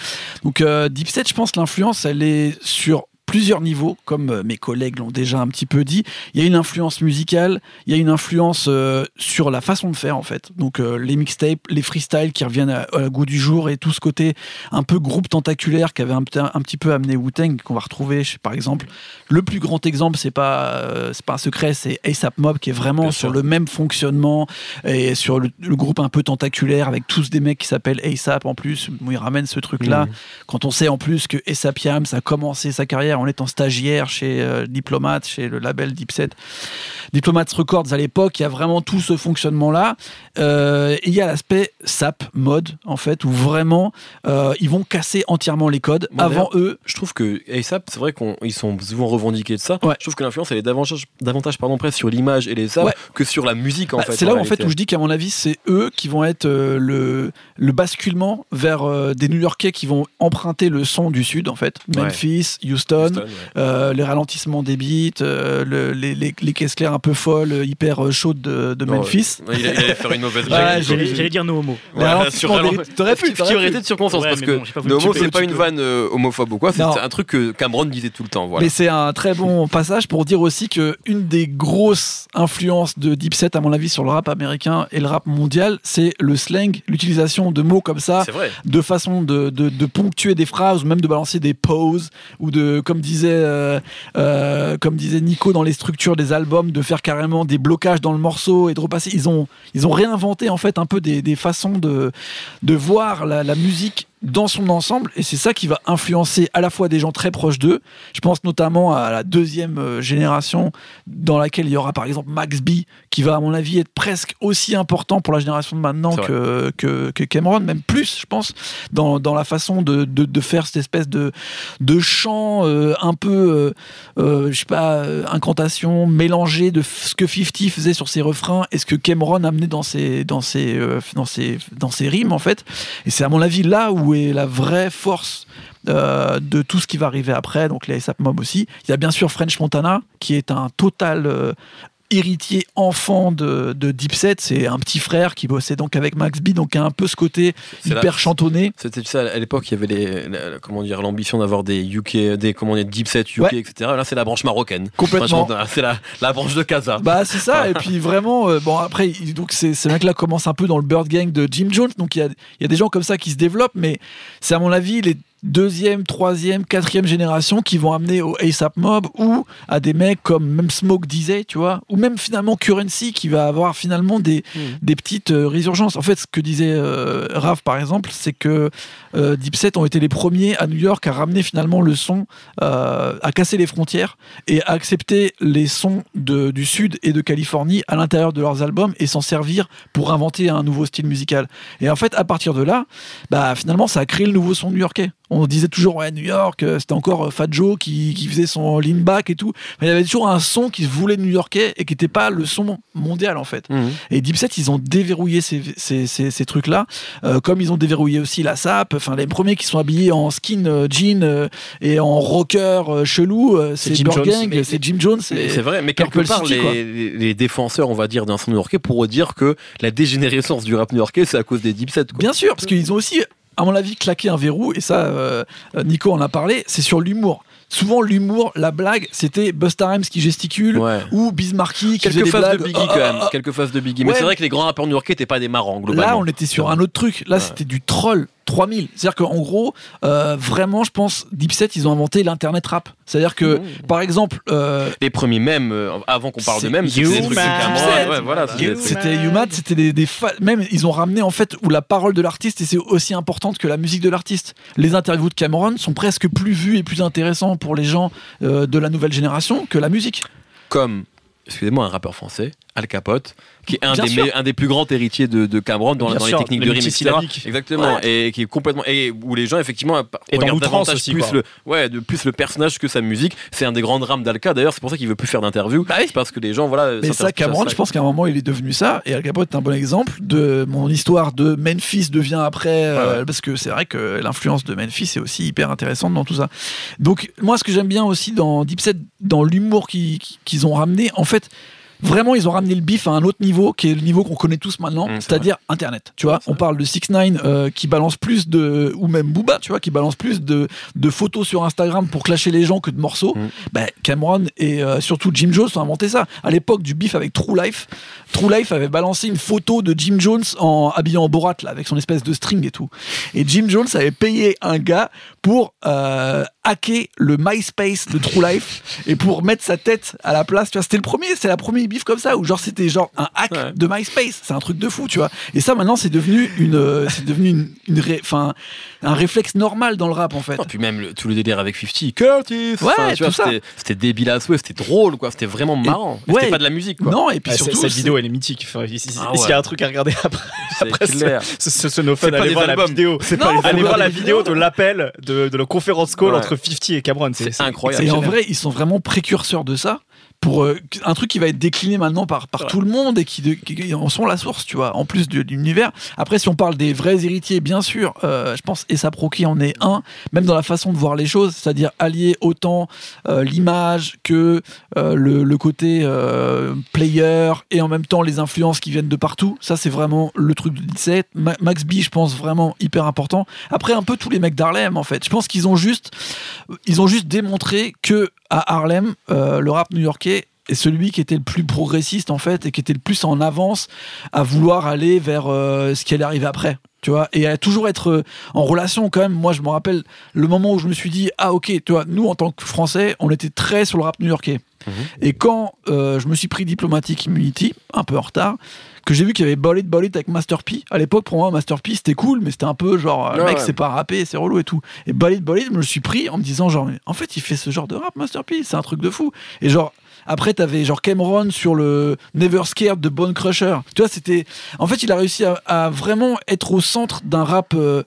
Donc euh, Deep Set, je pense l'influence elle est sur plusieurs niveaux, comme euh, mes collègues l'ont déjà un petit peu dit. Il y a une influence musicale, il y a une influence euh, sur la façon de faire en fait. Donc euh, les mixtapes, les freestyles qui reviennent à, à goût du jour et tout ce côté un peu groupe tentaculaire qu'avait un, petit- un petit peu amené Wu-Tang qu'on va retrouver par exemple. Le plus grand exemple, c'est pas euh, c'est pas un secret, c'est ASAP Mob qui est vraiment Bien sur sûr. le même fonctionnement et sur le, le groupe un peu tentaculaire avec tous des mecs qui s'appellent ASAP en plus. Où ils ramènent ce truc là. Mhm. Quand on sait en plus que ASAP Yams a commencé sa carrière en étant stagiaire chez euh, Diplomate, chez le label Dipset, Diplomate Records à l'époque, il y a vraiment tout ce fonctionnement-là. Euh, il y a l'aspect SAP mode, en fait, où vraiment euh, ils vont casser entièrement les codes. Bon, Avant eux, je trouve que ASAP, c'est vrai qu'ils sont souvent revendiqués de ça. Ouais. Je trouve que l'influence, elle est davantage, davantage pardon, presque sur l'image et les SAP Ouais. que sur la musique, en bah, fait. c'est là en fait où je dis qu'à mon avis, c'est eux qui vont être euh, le, le basculement vers des New-Yorkais qui vont emprunter le son du Sud, en fait. Ouais. Memphis, Houston, Ouais. euh, les ralentissements des beats, euh, le- les, les, les caisses claires un peu folles, hyper euh, chaudes de, de Non, Memphis. Il, allait faire une mauvaise [laughs] blague. J'allais dire no homo. T'aurais pu, Ce qui t'aurais aurait pu. été de circonstance Ouais, parce que le homo c'est pas Tu une vanne homophobe ou quoi, c'est un truc que Cameron disait tout le temps. Mais c'est un très bon passage pour dire aussi que une des grosses influences de Deep Set, à mon avis, sur le rap américain et le rap mondial, c'est le slang, l'utilisation de mots comme ça, de façon de, de- de ponctuer des phrases ou même de balancer des pauses ou de, comme disait, euh, euh, comme disait Nico dans les structures des albums, de faire carrément des blocages dans le morceau et de repasser. Ils ont, réinventé en fait un peu des, façons de, voir la musique dans son ensemble et c'est ça qui va influencer à la fois des gens très proches d'eux. Je pense notamment à la deuxième euh, génération dans laquelle il y aura par exemple Max B qui va à mon avis être presque aussi important pour la génération de maintenant que, que, que Cameron, même plus je pense, dans, dans la façon de, de, de faire cette espèce de, de chant euh, un peu, euh, euh, je sais pas, incantation mélangée de ce que 50 faisait sur ses refrains et ce que Cameron amenait dans ses, dans ses, euh, dans ses, dans ses rimes en fait. Et c'est à mon avis là où est la vraie force euh, de tout ce qui va arriver après, donc les ASAP Mob aussi. Il y a bien sûr French Montana, qui est un total euh, héritier enfant de, de Deep Set. C'est un petit frère qui bossait donc avec Max B, donc a un peu ce côté hyper chantonné. C'était ça à l'époque, il y avait les, la- comment dire l'ambition d'avoir des UK, des comment dire deep set UK, Ouais. etc. Là, c'est la branche marocaine. Complètement. C'est la, la branche de Casa. Bah c'est ça et puis vraiment euh, bon après donc ces, ces mecs là commencent un peu dans le Bird Gang de Jim Jones donc il y a, il y a des gens comme ça qui se développent mais c'est à mon avis les deuxième, troisième, quatrième génération qui vont amener au ASAP Mob ou à des mecs comme même Smoke disait, tu vois, ou même finalement Currency qui va avoir finalement des, des petites euh, résurgences. En fait, ce que disait euh, Raph par exemple, c'est que euh, Deep Set ont été les premiers à New York à ramener finalement le son, euh, à casser les frontières et à accepter les sons de- du Sud et de Californie à l'intérieur de leurs albums et s'en servir pour inventer un nouveau style musical. Et en fait, à partir de là, bah, finalement, ça a créé le nouveau son new-yorkais. On disait toujours, ouais, New York, euh, c'était encore euh, Fat Joe qui, qui faisait son lean back et tout. Mais il y avait toujours un son qui se voulait new-yorkais et qui n'était pas le son mondial, en fait. Mhm. Et Deep Set, ils ont déverrouillé ces, ces, ces- ces trucs-là, euh, comme ils ont déverrouillé aussi la SAP. Enfin, les premiers qui sont habillés en skin euh, jean euh, et en rocker chelou, c'est Jim. Gang, c'est Jim Jones. C'est vrai, mais quelque part, City, les, défenseurs, on va dire, d'un son new-yorkais pourraient dire que la dégénérescence du rap new-yorkais, c'est à cause des deep. Quoi. Bien sûr, parce qu'ils ont aussi, à mon avis, claqué un verrou, et ça, euh, euh, Nico en a parlé, c'est sur l'humour. Souvent, l'humour, la blague, c'était Busta Rhymes qui gesticule, Ouais. ou Bismarcky qui faisait Quelques des phases blagues. de Biggie Ah, quand ah, même. ah. Quelques phases de Biggie. Mais c'est vrai que les grands rappeurs new-yorkais n'étaient pas des marrants, globalement. Là, on était sur un autre truc. Là, Ouais. c'était du troll 3000. C'est-à-dire qu'en gros, euh, vraiment, je pense, Deep Set, ils ont inventé l'internet rap. C'est-à-dire que, Mmh. par exemple, euh, Les premiers mèmes, euh, avant qu'on parle de mèmes, c'était des trucs. Ouais, voilà, c'était C'était des, des fa- même ils ont ramené en fait où la parole de l'artiste et c'est aussi importante que la musique de l'artiste. Les interviews de Cameron sont presque plus vues et plus intéressants pour les gens euh, de la nouvelle génération que la musique. comme, excusez-moi, un rappeur français, Al Capote, qui est un, des, sûr. me- un des plus grands héritiers de, de Cameron dans, dans les techniques les de rime, etc. Exactement, et qui est complètement et où les gens effectivement Et regardent davantage aussi, plus quoi. le ouais de plus le personnage que sa musique. C'est un des grands drames d'Alka. D'ailleurs, c'est pour ça qu'il veut plus faire d'interview. Bah oui. C'est parce que les gens voilà. Mais ça, Cameron, je pense qu'à un moment il est devenu ça. Et Al Capote est un bon exemple de mon histoire de Memphis devient après. euh, Ouais. Parce que c'est vrai que l'influence de Memphis est aussi hyper intéressante dans tout ça. Donc, moi, ce que j'aime bien aussi dans Deep Set, dans l'humour qu'ils qu'ils ont ramené, en fait. Vraiment, ils ont ramené le bif à un autre niveau, qui est le niveau qu'on connaît tous maintenant, Mmh, c'est c'est-à-dire Internet. Tu vois, on parle de 6 9 euh, qui balance plus de, ou même Booba, tu vois, qui balance plus de, de photos sur Instagram pour clasher les gens que de morceaux. Mmh. Ben, Cameron et euh, surtout Jim Jones ont inventé ça. À l'époque du bif avec True Life, True Life avait balancé une photo de Jim Jones en habillé en Borat là, avec son espèce de string et tout. Et Jim Jones avait payé un gars pour euh, hacker le MySpace de True Life et pour mettre sa tête à la place. Tu vois, c'était le premier, c'était la première bif comme ça où genre c'était genre un hack Ouais. de MySpace. C'est un truc de fou, tu vois. Et ça maintenant c'est devenu une, euh, c'est devenu une, une ré- un réflexe normal dans le rap en fait. Non, puis même le- tout le délire avec 50, Curtis, Ouais, tu vois, tout ça. c'était- c'était débile à souhait, c'était drôle, quoi, c'était vraiment marrant. Ouais. C'était pas de la musique, quoi. Non, et puis Ouais, surtout cette c'est- vidéo elle est mythique. Enfin, s'il Ah y a un truc à regarder [laughs] après, c'est après ce, clair. ce, ce, ce no C'est allez voir la vidéo. C'est Allez voir la vidéo de l'appel de, de la conférence call Ouais. Entre 50 et Cameron. C'est incroyable. Et en vrai, ils sont vraiment précurseurs de ça. Pour euh, un truc qui va être décliné maintenant par, par tout le monde et qui, de- qui en sont la source, tu vois, en plus de, de l'univers. Après, si on parle des vrais héritiers, bien sûr, euh, je pense Essa Proki en est un, même dans la façon de voir les choses, c'est-à-dire allier autant euh, l'image que euh, le, le côté euh, player et en même temps les influences qui viennent de partout. Ça, c'est vraiment le truc de 17. Ma- Max B, je pense vraiment hyper important. Après, un peu tous les mecs d'Harlem, en fait. Je pense qu'ils ont juste, ils ont juste démontré que à Harlem, euh, le rap new-yorkais est celui qui était le plus progressiste en fait et qui était le plus en avance à vouloir aller vers euh, ce qui allait arriver après. Tu vois, et à toujours être euh, en relation quand même. Moi, je me rappelle le moment où je me suis dit, ah ok, tu vois, nous en tant que Français, on était très sur le rap new-yorkais. Mhm. Et quand euh, je me suis pris Diplomatic Immunity, un peu en retard, que j'ai vu qu'il y avait Bullet Bullet avec Master P. À l'époque, pour moi, Master P, c'était cool, mais c'était un peu genre, euh, le Ouais, mec, ouais. c'est pas rappé, c'est relou et tout. Et Bullet Bullet, je me le suis pris en me disant, genre, mais en fait, il fait ce genre de rap, Master P, c'est un truc de fou. Et genre, après, t'avais genre Cameron sur le Never Scared de Bone Crusher. Tu vois, c'était. En fait, il a réussi à, à vraiment être au centre d'un rap euh,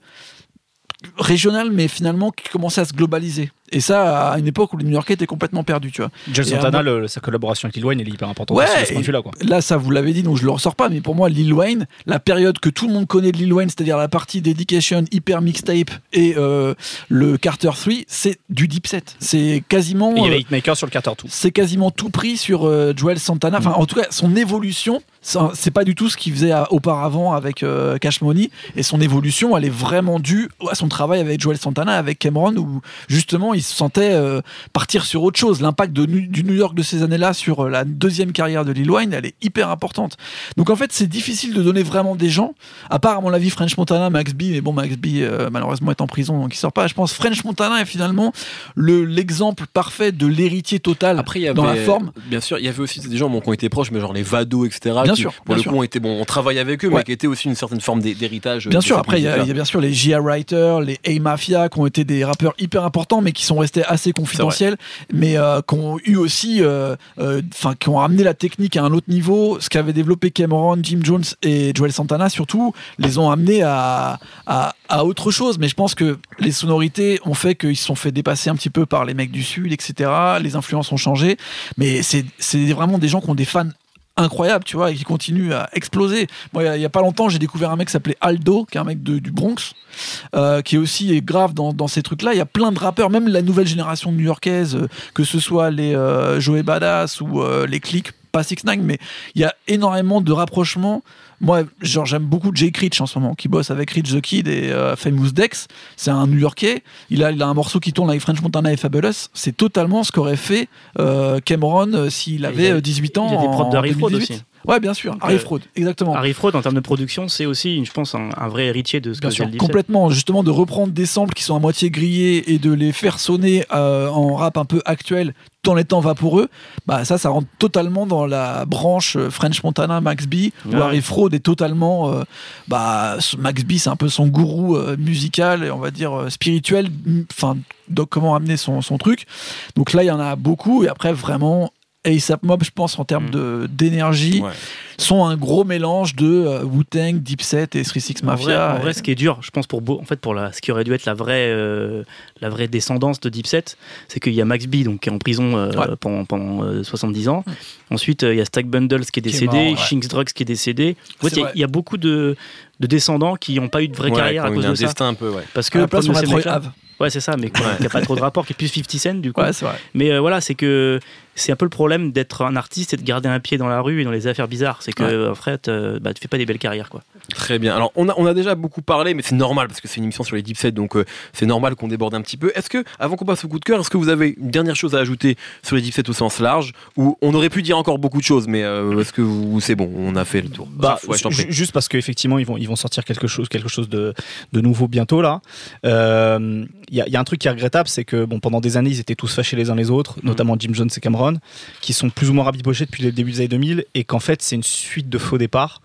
régional, mais finalement qui commençait à se globaliser. Et ça, à une époque où le New Yorkais était complètement perdu, tu vois. Joel Santana, le- sa collaboration avec Lil Wayne, elle est hyper importante Ouais, ce vue-là, quoi. Là, ça, vous l'avez dit, donc je le ressors pas, mais pour moi, Lil Wayne, la période que tout le monde connaît de Lil Wayne, c'est-à-dire la partie Dedication, Hyper Mixtape et euh, le Carter 3, c'est du deep set. C'est quasiment. Et il y euh, avait Hitmaker sur le Carter tout. c'est quasiment tout pris sur euh, Joel Santana. Enfin, en tout cas, son évolution, c'est pas du tout ce qu'il faisait à- auparavant avec euh, Cash Money. Et son évolution, elle est vraiment due à son travail avec Joel Santana, avec Cameron, où justement, il se sentait euh, partir sur autre chose. L'impact du New York de ces années-là sur euh, la deuxième carrière de Lil Wayne, elle est hyper importante. Donc en fait, c'est difficile de donner vraiment des gens, à part à mon avis French Montana, Max B, mais bon, Max B euh, malheureusement est en prison, donc il sort pas. Je pense French Montana est finalement le l'exemple parfait de l'héritier total Après, il y avait, dans la forme. Bien sûr, il y avait aussi des gens bon, qui ont été proches, mais genre les Vado, etc. Bien qui, sûr, Pour bien le sûr. coup, ont été bon. On travaille avec eux, mais qui étaient aussi une certaine forme d'hé- d'héritage. Bien sûr, après, il y, a y bien sûr les J.A. Writer, les A-Mafia, qui ont été des rappeurs hyper importants, mais qui sont restés assez confidentiels, mais euh, qui ont eu aussi, euh, euh, enfin, qui ont amené la technique à un autre niveau. Ce qu'avaient développé Cameron, Jim Jones et Joel Santana, surtout, les ont amenés à, à, à autre chose. Mais je pense que les sonorités ont fait qu'ils se sont fait dépasser un petit peu par les mecs du Sud, etc. Les influences ont changé, mais c'est c'est vraiment des gens qui ont des fans incroyables, tu vois, et qui continuent à exploser. Moi, il y a- pas longtemps, j'ai découvert un mec qui s'appelait Aldo, qui est un mec de- du Bronx, euh, qui est aussi grave dans, ces trucs-là. Il y a plein de rappeurs, même la nouvelle génération new-yorkaise, euh, que ce soit les euh, Joey Badass ou euh, les Click, pas 6 9 mais il y a énormément de rapprochements. Moi, genre, j'aime beaucoup Jake Rich en ce moment, qui bosse avec Rich the Kid et euh, Famous Dex. C'est un New-Yorkais. Il a, il a un morceau qui tourne avec French Montana et Fabulous. C'est totalement ce qu'aurait fait euh, Cameron euh, s'il avait a- euh, 18 ans. il y a des prods en de Harry Fraud 2018. aussi. Ouais, bien sûr. Harry euh, Fraud, exactement. Harry Fraud, en termes de production, c'est aussi, je pense, un, un vrai héritier de ce Bien que sûr, faisait le 17. complètement. Justement, de reprendre des samples qui sont à moitié grillés et de les faire sonner euh, en rap un peu actuel tout en étant vaporeux, bah ça, ça rentre totalement dans la branche euh, French Montana, Max B, où Ouais. Harry Fraud est totalement, euh, bah Max B, c'est un peu son gourou euh, musical et on va dire spirituel. Enfin, comment amener son, son truc. Donc là, il y en a beaucoup et après vraiment. ASAP Mob, je pense, en termes Mm. de d'énergie, Ouais. sont un gros mélange de euh, Wu-Tang, Deep Set et 36 En vrai, Mafia. en vrai, Et- ce qui est dur, je pense pour en fait pour la, ce qui aurait dû être la vraie, euh, la vraie descendance de Deep Set, c'est qu'il y a Max B donc qui est en prison euh, Ouais. pendant, pendant euh, 70 ans. Ensuite, euh, il y a Stack Bundles qui est Qui est décédé, ouais. Shinx Drugs qui est décédé. En fait, il y a- il y, a beaucoup de, de descendants qui n'ont pas eu de vraie Ouais, carrière à cause un de ça. destin un peu, ouais. Parce que à la place, on a. Ouais, c'est ça, mais qui n'a pas trop de rapport, qui est plus 50 Cent du coup. Ouais, c'est vrai. Mais euh, voilà, c'est que c'est un peu le problème d'être un artiste et de garder un pied dans la rue et dans les affaires bizarres. C'est que, en fait, euh, bah, tu fais pas des belles carrières, quoi. Très bien. Alors, on a, on a déjà beaucoup parlé, mais c'est normal parce que c'est une émission sur les deep sets, donc euh, c'est normal qu'on déborde un petit peu. Est-ce que, avant qu'on passe au coup de cœur, est-ce que vous avez une dernière chose à ajouter sur les deep sets au sens large? Ou on aurait pu dire encore beaucoup de choses, mais euh, est-ce que vous, c'est bon, on a fait le tour? Bah, ouais, je juste parce qu'effectivement, ils vont, ils vont sortir quelque chose, quelque chose de, de nouveau bientôt là. Euh, Il y, a, il y a un truc qui est regrettable, c'est que bon, pendant des années, ils étaient tous fâchés les uns les autres, Mhm. notamment Jim Jones et Cameron, qui sont plus ou moins rabibochés depuis le début des années 2000, et qu'en fait, c'est une suite de faux départs.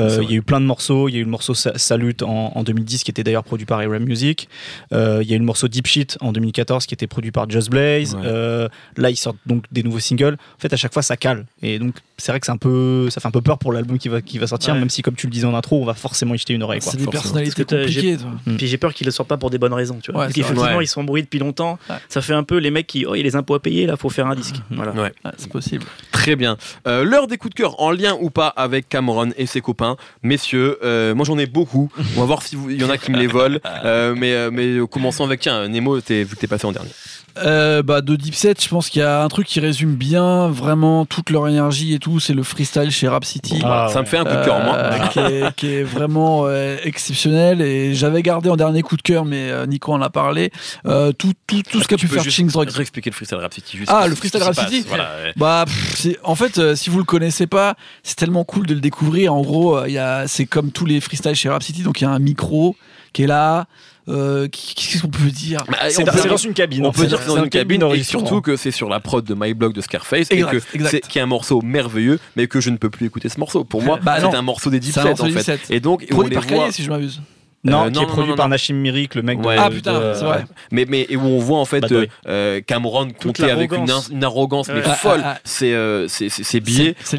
Euh, Il y a eu plein de morceaux. Il y a eu le morceau Sa- Salute en, en 2010 qui était d'ailleurs produit par RM Music. Euh, il y a eu le morceau Deep Shit en 2014 qui était produit par Just Blaze. Ouais. Euh, là, ils sortent donc des nouveaux singles. En fait, à chaque fois, ça cale. Et donc, c'est vrai que c'est un peu, ça fait un peu peur pour l'album qui va, qui va sortir, Ouais. même si, comme tu le disais en intro, on va forcément y jeter une oreille. C'est des personnalités compliquées. toi. Mm. Puis j'ai peur qu'ils le sortent pas pour des bonnes raisons, tu vois. Ouais, Parce qu'effectivement, Ouais. ils sont embrouillés depuis longtemps. Ouais. Ça fait un peu les mecs qui, oh, il y a les impôts à payer, là, faut faire un disque. [laughs] Voilà. Ouais. Ouais, c'est possible. Très bien. Euh, L'heure des coups de cœur, en lien ou pas avec Cameron et ses copains. Messieurs, euh, moi j'en ai beaucoup. On va voir s'il y en a qui me les volent. [laughs] Euh, mais, euh, mais commençons avec, tiens, Nemo, vu que t'es passé en dernier. Euh, bah, de Deep Set, je pense qu'il y a un truc qui résume bien vraiment toute leur énergie et tout, c'est le freestyle chez Rap City. Ah, ça me fait un coup de cœur, moi. Euh, qui, est, qui est vraiment euh, exceptionnel et j'avais gardé en dernier coup de cœur mais euh, Nico en a parlé euh, tout, tout, tout ce qu'a pu faire Chings Rock réexpliquer le freestyle Rap City. Juste Ah, le freestyle Rap City Voilà, ouais. Bah, pff, en fait, euh, si vous le connaissez pas, c'est tellement cool de le découvrir. En gros, euh, il y a, c'est comme tous les freestyles chez Rap City, donc il y a un micro qui est là. Euh, Qu'est-ce qu'on peut dire Bah, C'est on dans, une cabine. On peut dire que c'est dans une cabine et surtout que c'est sur la prod de My Blog de Scarface Exact, et que exact. c'est qui est un morceau merveilleux mais que je ne peux plus écouter ce morceau. Pour moi, Bah c'est un morceau des Deep C'est un Set morceau en des fait. Et donc on Produit les par voit. Si je m'abuse. Non, Euh, qui non, est non, produit non, par non. Nashim Myrick, le mec de. Ouais. Ah, putain, de- c'est vrai. Mais, mais et où on voit en fait euh, euh, Cameron compter avec une, arrogance mais Ouais. folle. Ah, ah, ah. C'est euh, c'est c'est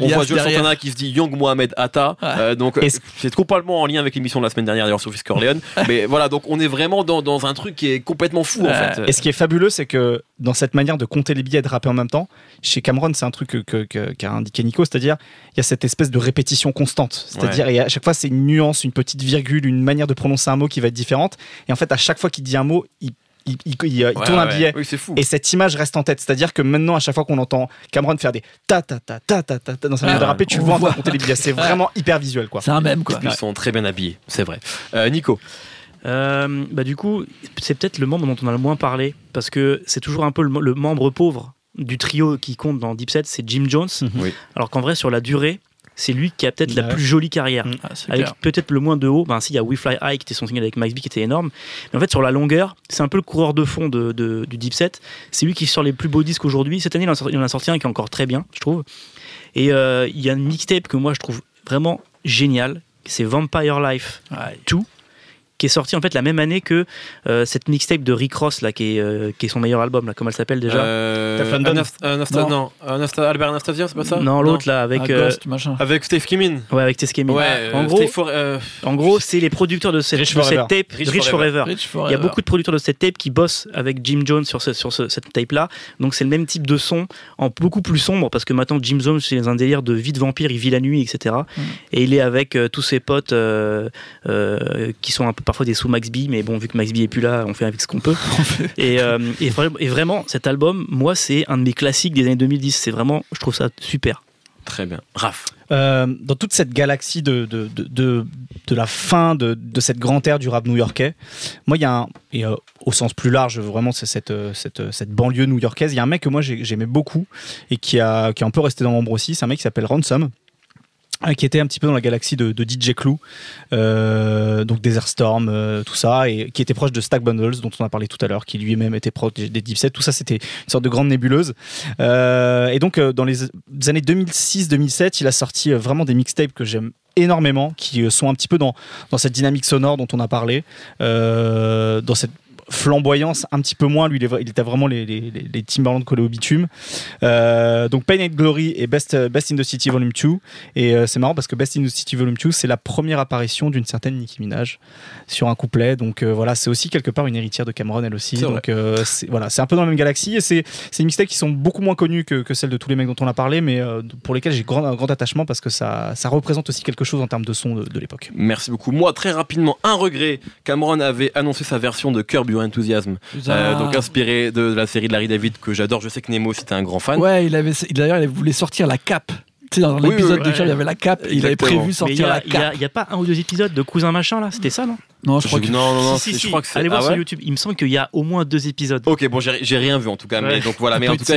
On voit Joe. Santana qui se dit Young Mohamed Atta. Euh, donc c'est complètement en lien avec l'émission de la semaine dernière d'ailleurs sur Fisk Corleone. mais voilà donc on est vraiment dans, dans un truc qui est complètement fou en fait. Et ce qui est fabuleux, c'est que dans cette manière de compter les billets et de rapper en même temps, chez Cameron, c'est un truc que- que- que- qu'a indiqué Nico, c'est-à-dire il y a cette espèce de répétition constante. C'est-à-dire et à chaque fois, c'est une nuance, une petite virgule, une manière de prononcer un mot qui va être différente. Et en fait, à chaque fois qu'il dit un mot, il, il, il- il- il Ouais, tourne un ouais. billet. Oui c'est fou. Et cette image reste en tête. C'est-à-dire que maintenant, à chaque fois qu'on entend Cameron faire des ta ta ta ta ta ta ta dans sa manière de Ouais. rapper, tu le vois en train voit. de compter les billets. C'est vraiment hyper visuel, quoi. C'est un même quoi. Ils sont très bien habillés, c'est vrai. Euh, Nico. Euh, bah du coup, c'est peut-être le membre dont on a le moins parlé parce que c'est toujours un peu le, le membre pauvre du trio qui compte dans Deep Set, c'est Jim Jones. Oui. Alors qu'en vrai, sur la durée, c'est lui qui a peut-être la plus jolie carrière. Ah, Avec peut-être le moins de haut, ben si, il y a We Fly High qui était son single avec Max B qui était énorme. Mais en fait, sur la longueur, c'est un peu le coureur de fond de, de- du Deep Set. C'est lui qui sort les plus beaux disques aujourd'hui. Cette année, il en, sort- il en a sorti un qui est encore très bien, je trouve. Et euh, il y a une mixtape que moi je trouve vraiment géniale. C'est Vampire Life Ouais. 2 qui est sorti en fait la même année que euh, cette mixtape de Rick Ross là qui est, euh, qui est son meilleur album là comment elle s'appelle déjà? Euh, Non. Albert Anastasia, c'est pas ça? Non l'autre là avec Ah, Ghost. Avec Steve Kimin. ouais avec Teskemi Ouais, en gros Steve For- euh, en gros c'est les producteurs de cette, Rich de cette Forever. tape Rich Rich, Forever. Forever. Rich Il y a beaucoup de producteurs de cette tape qui bossent avec Jim Jones sur, ce- sur ce- cette tape-là. Donc c'est le même type de son, en beaucoup plus sombre, parce que maintenant Jim Jones, c'est un délire de vie de vampire, il vit la nuit, etc. Mm. Et il est avec euh, tous ses potes euh, euh, qui sont un peu parfois des sous Max B, mais bon, vu que Max B est plus là, on fait avec ce qu'on peut. [laughs] et, euh, et, vra- et vraiment, cet album, moi, c'est un de mes classiques des années 2010. C'est vraiment, je trouve ça super. Très bien. Raph. Euh, dans toute cette galaxie de, de, de, de, de la fin de, de cette grande ère du rap new-yorkais, moi, il y a un, et euh, au sens plus large, vraiment, c'est cette, cette, cette banlieue new-yorkaise, il y a un mec que moi j'ai- j'aimais beaucoup et qui, a, qui est un peu resté dans l'ombre aussi, c'est un mec qui s'appelle Ransom. Qui était un petit peu dans la galaxie de, DJ Clue, euh, donc Desert Storm, euh, tout ça, et qui était proche de Stack Bundles, dont on a parlé tout à l'heure, qui lui-même était proche des, Deep Set. Tout ça, c'était une sorte de grande nébuleuse. Euh, et donc, euh, dans les années 2006-2007, il a sorti vraiment des mixtapes que j'aime énormément, qui sont un petit peu dans, dans cette dynamique sonore dont on a parlé, dans cette flamboyance un petit peu moins. Lui il était vraiment les, les, les- Timberland collés au bitume. Euh, donc Pain and Glory et Best, Best in the City Volume 2 et euh, c'est marrant parce que Best in the City Volume 2 c'est la première apparition d'une certaine Nicki Minaj sur un couplet. Donc euh, voilà c'est aussi quelque part une héritière de Cameron elle aussi. Donc euh, voilà c'est un peu dans la même galaxie et c'est des mixtapes qui sont beaucoup moins connus que, que celles de tous les mecs dont on a parlé mais euh, pour lesquels j'ai grand, un grand attachement parce que ça, ça représente aussi quelque chose en termes de son de, de l'époque. Merci beaucoup. Moi, très rapidement, un regret. Cameron avait annoncé sa version de Curb Your Enthusiasm, euh, Ah. donc inspiré de, de la série de Larry David que j'adore. Je sais que Nemo, c'était un grand fan. Ouais, il avait, il- d'ailleurs, il voulait sortir la cape. Tu sais, dans Oui, l'épisode oui, de Curb, il y avait la cape. Il avait prévu Mais sortir a, la a- cape. il y a pas un ou deux épisodes de Cousin Machin là? C'était ça, non? Non, je crois que. Non, non, non, Si, si, je si. crois que c'est. Allez voir ah sur ouais YouTube. Il me semble qu'il y a au moins deux épisodes. Ok, bon, j'ai j'ai rien vu en tout cas, mais Ouais. donc voilà, mais en tout cas,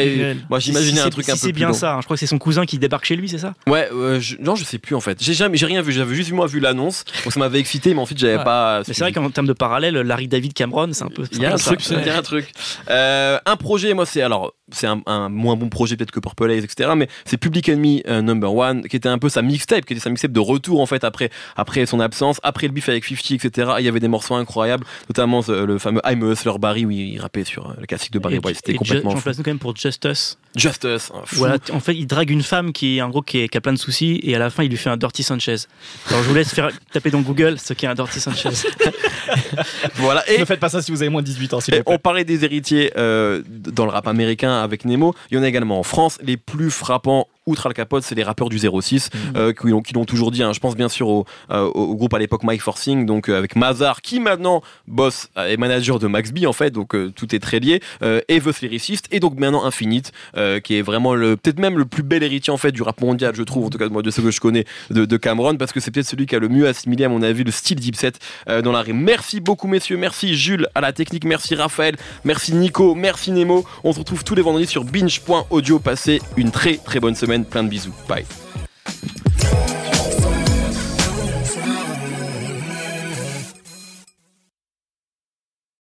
moi j'imaginais Si un truc si un peu c'est bien long. ça. hein. Je crois que c'est son cousin qui débarque chez lui, c'est ça? Ouais, euh, je- non, je sais plus en fait. J'ai jamais, j'ai rien vu. J'avais juste moi vu l'annonce, donc ça m'avait excité, mais ensuite j'avais Ouais. pas. Mais c'est vrai qu'en termes de parallèle, Larry David Cameron, c'est un peu. Il y a un truc, il y a un truc. Euh, un projet, moi c'est alors c'est un, un moins bon projet peut-être que Purple Haze, etc. Mais c'est Public Enemy euh, Number One, qui était un peu sa mixtape, qui était sa mixtape de retour en fait après après son absence, après le beef avec 50, etc. Il y avait des morceaux incroyables, notamment euh, le fameux I'm a Hustler Barry où il rappait sur euh, le classique de Barry White. C'était complètement J'en place quand même pour Justice. Justice. Voilà, en fait, il drague une femme qui est en gros qui, est- qui a plein de soucis et à la fin, il lui fait un Dirty Sanchez. Alors, je vous laisse faire [laughs] taper dans Google ce qu'est un Dirty Sanchez. [laughs] voilà. Et Ne faites pas ça si vous avez moins de 18 ans, s'il Et vous plaît. on parlait des héritiers euh, dans le rap américain avec Nemo. Il y en a également en France. Les plus frappants, outre Al Capote, c'est les rappeurs du 06 euh, qui l'ont qui l'ont toujours dit. hein. Je pense bien sûr au, euh, au groupe à l'époque Mike Forcing, donc euh, avec Mazar qui maintenant boss euh, et manager de Max B en fait. Donc tout est très lié. Et The Lyricist et donc maintenant Infinite, qui est vraiment le peut-être même le plus bel héritier en fait du rap mondial, je trouve en tout cas moi de ce que je connais de, de Cameron, parce que c'est peut-être celui qui a le mieux assimilé à mon avis le style Dipset euh, dans la rime. Merci beaucoup messieurs, merci Jules à la technique, merci Raphaël, merci Nico, merci Nemo. On se retrouve tous les vendredis sur binge.audio. Passez une très très bonne Plein de bisous. Bye.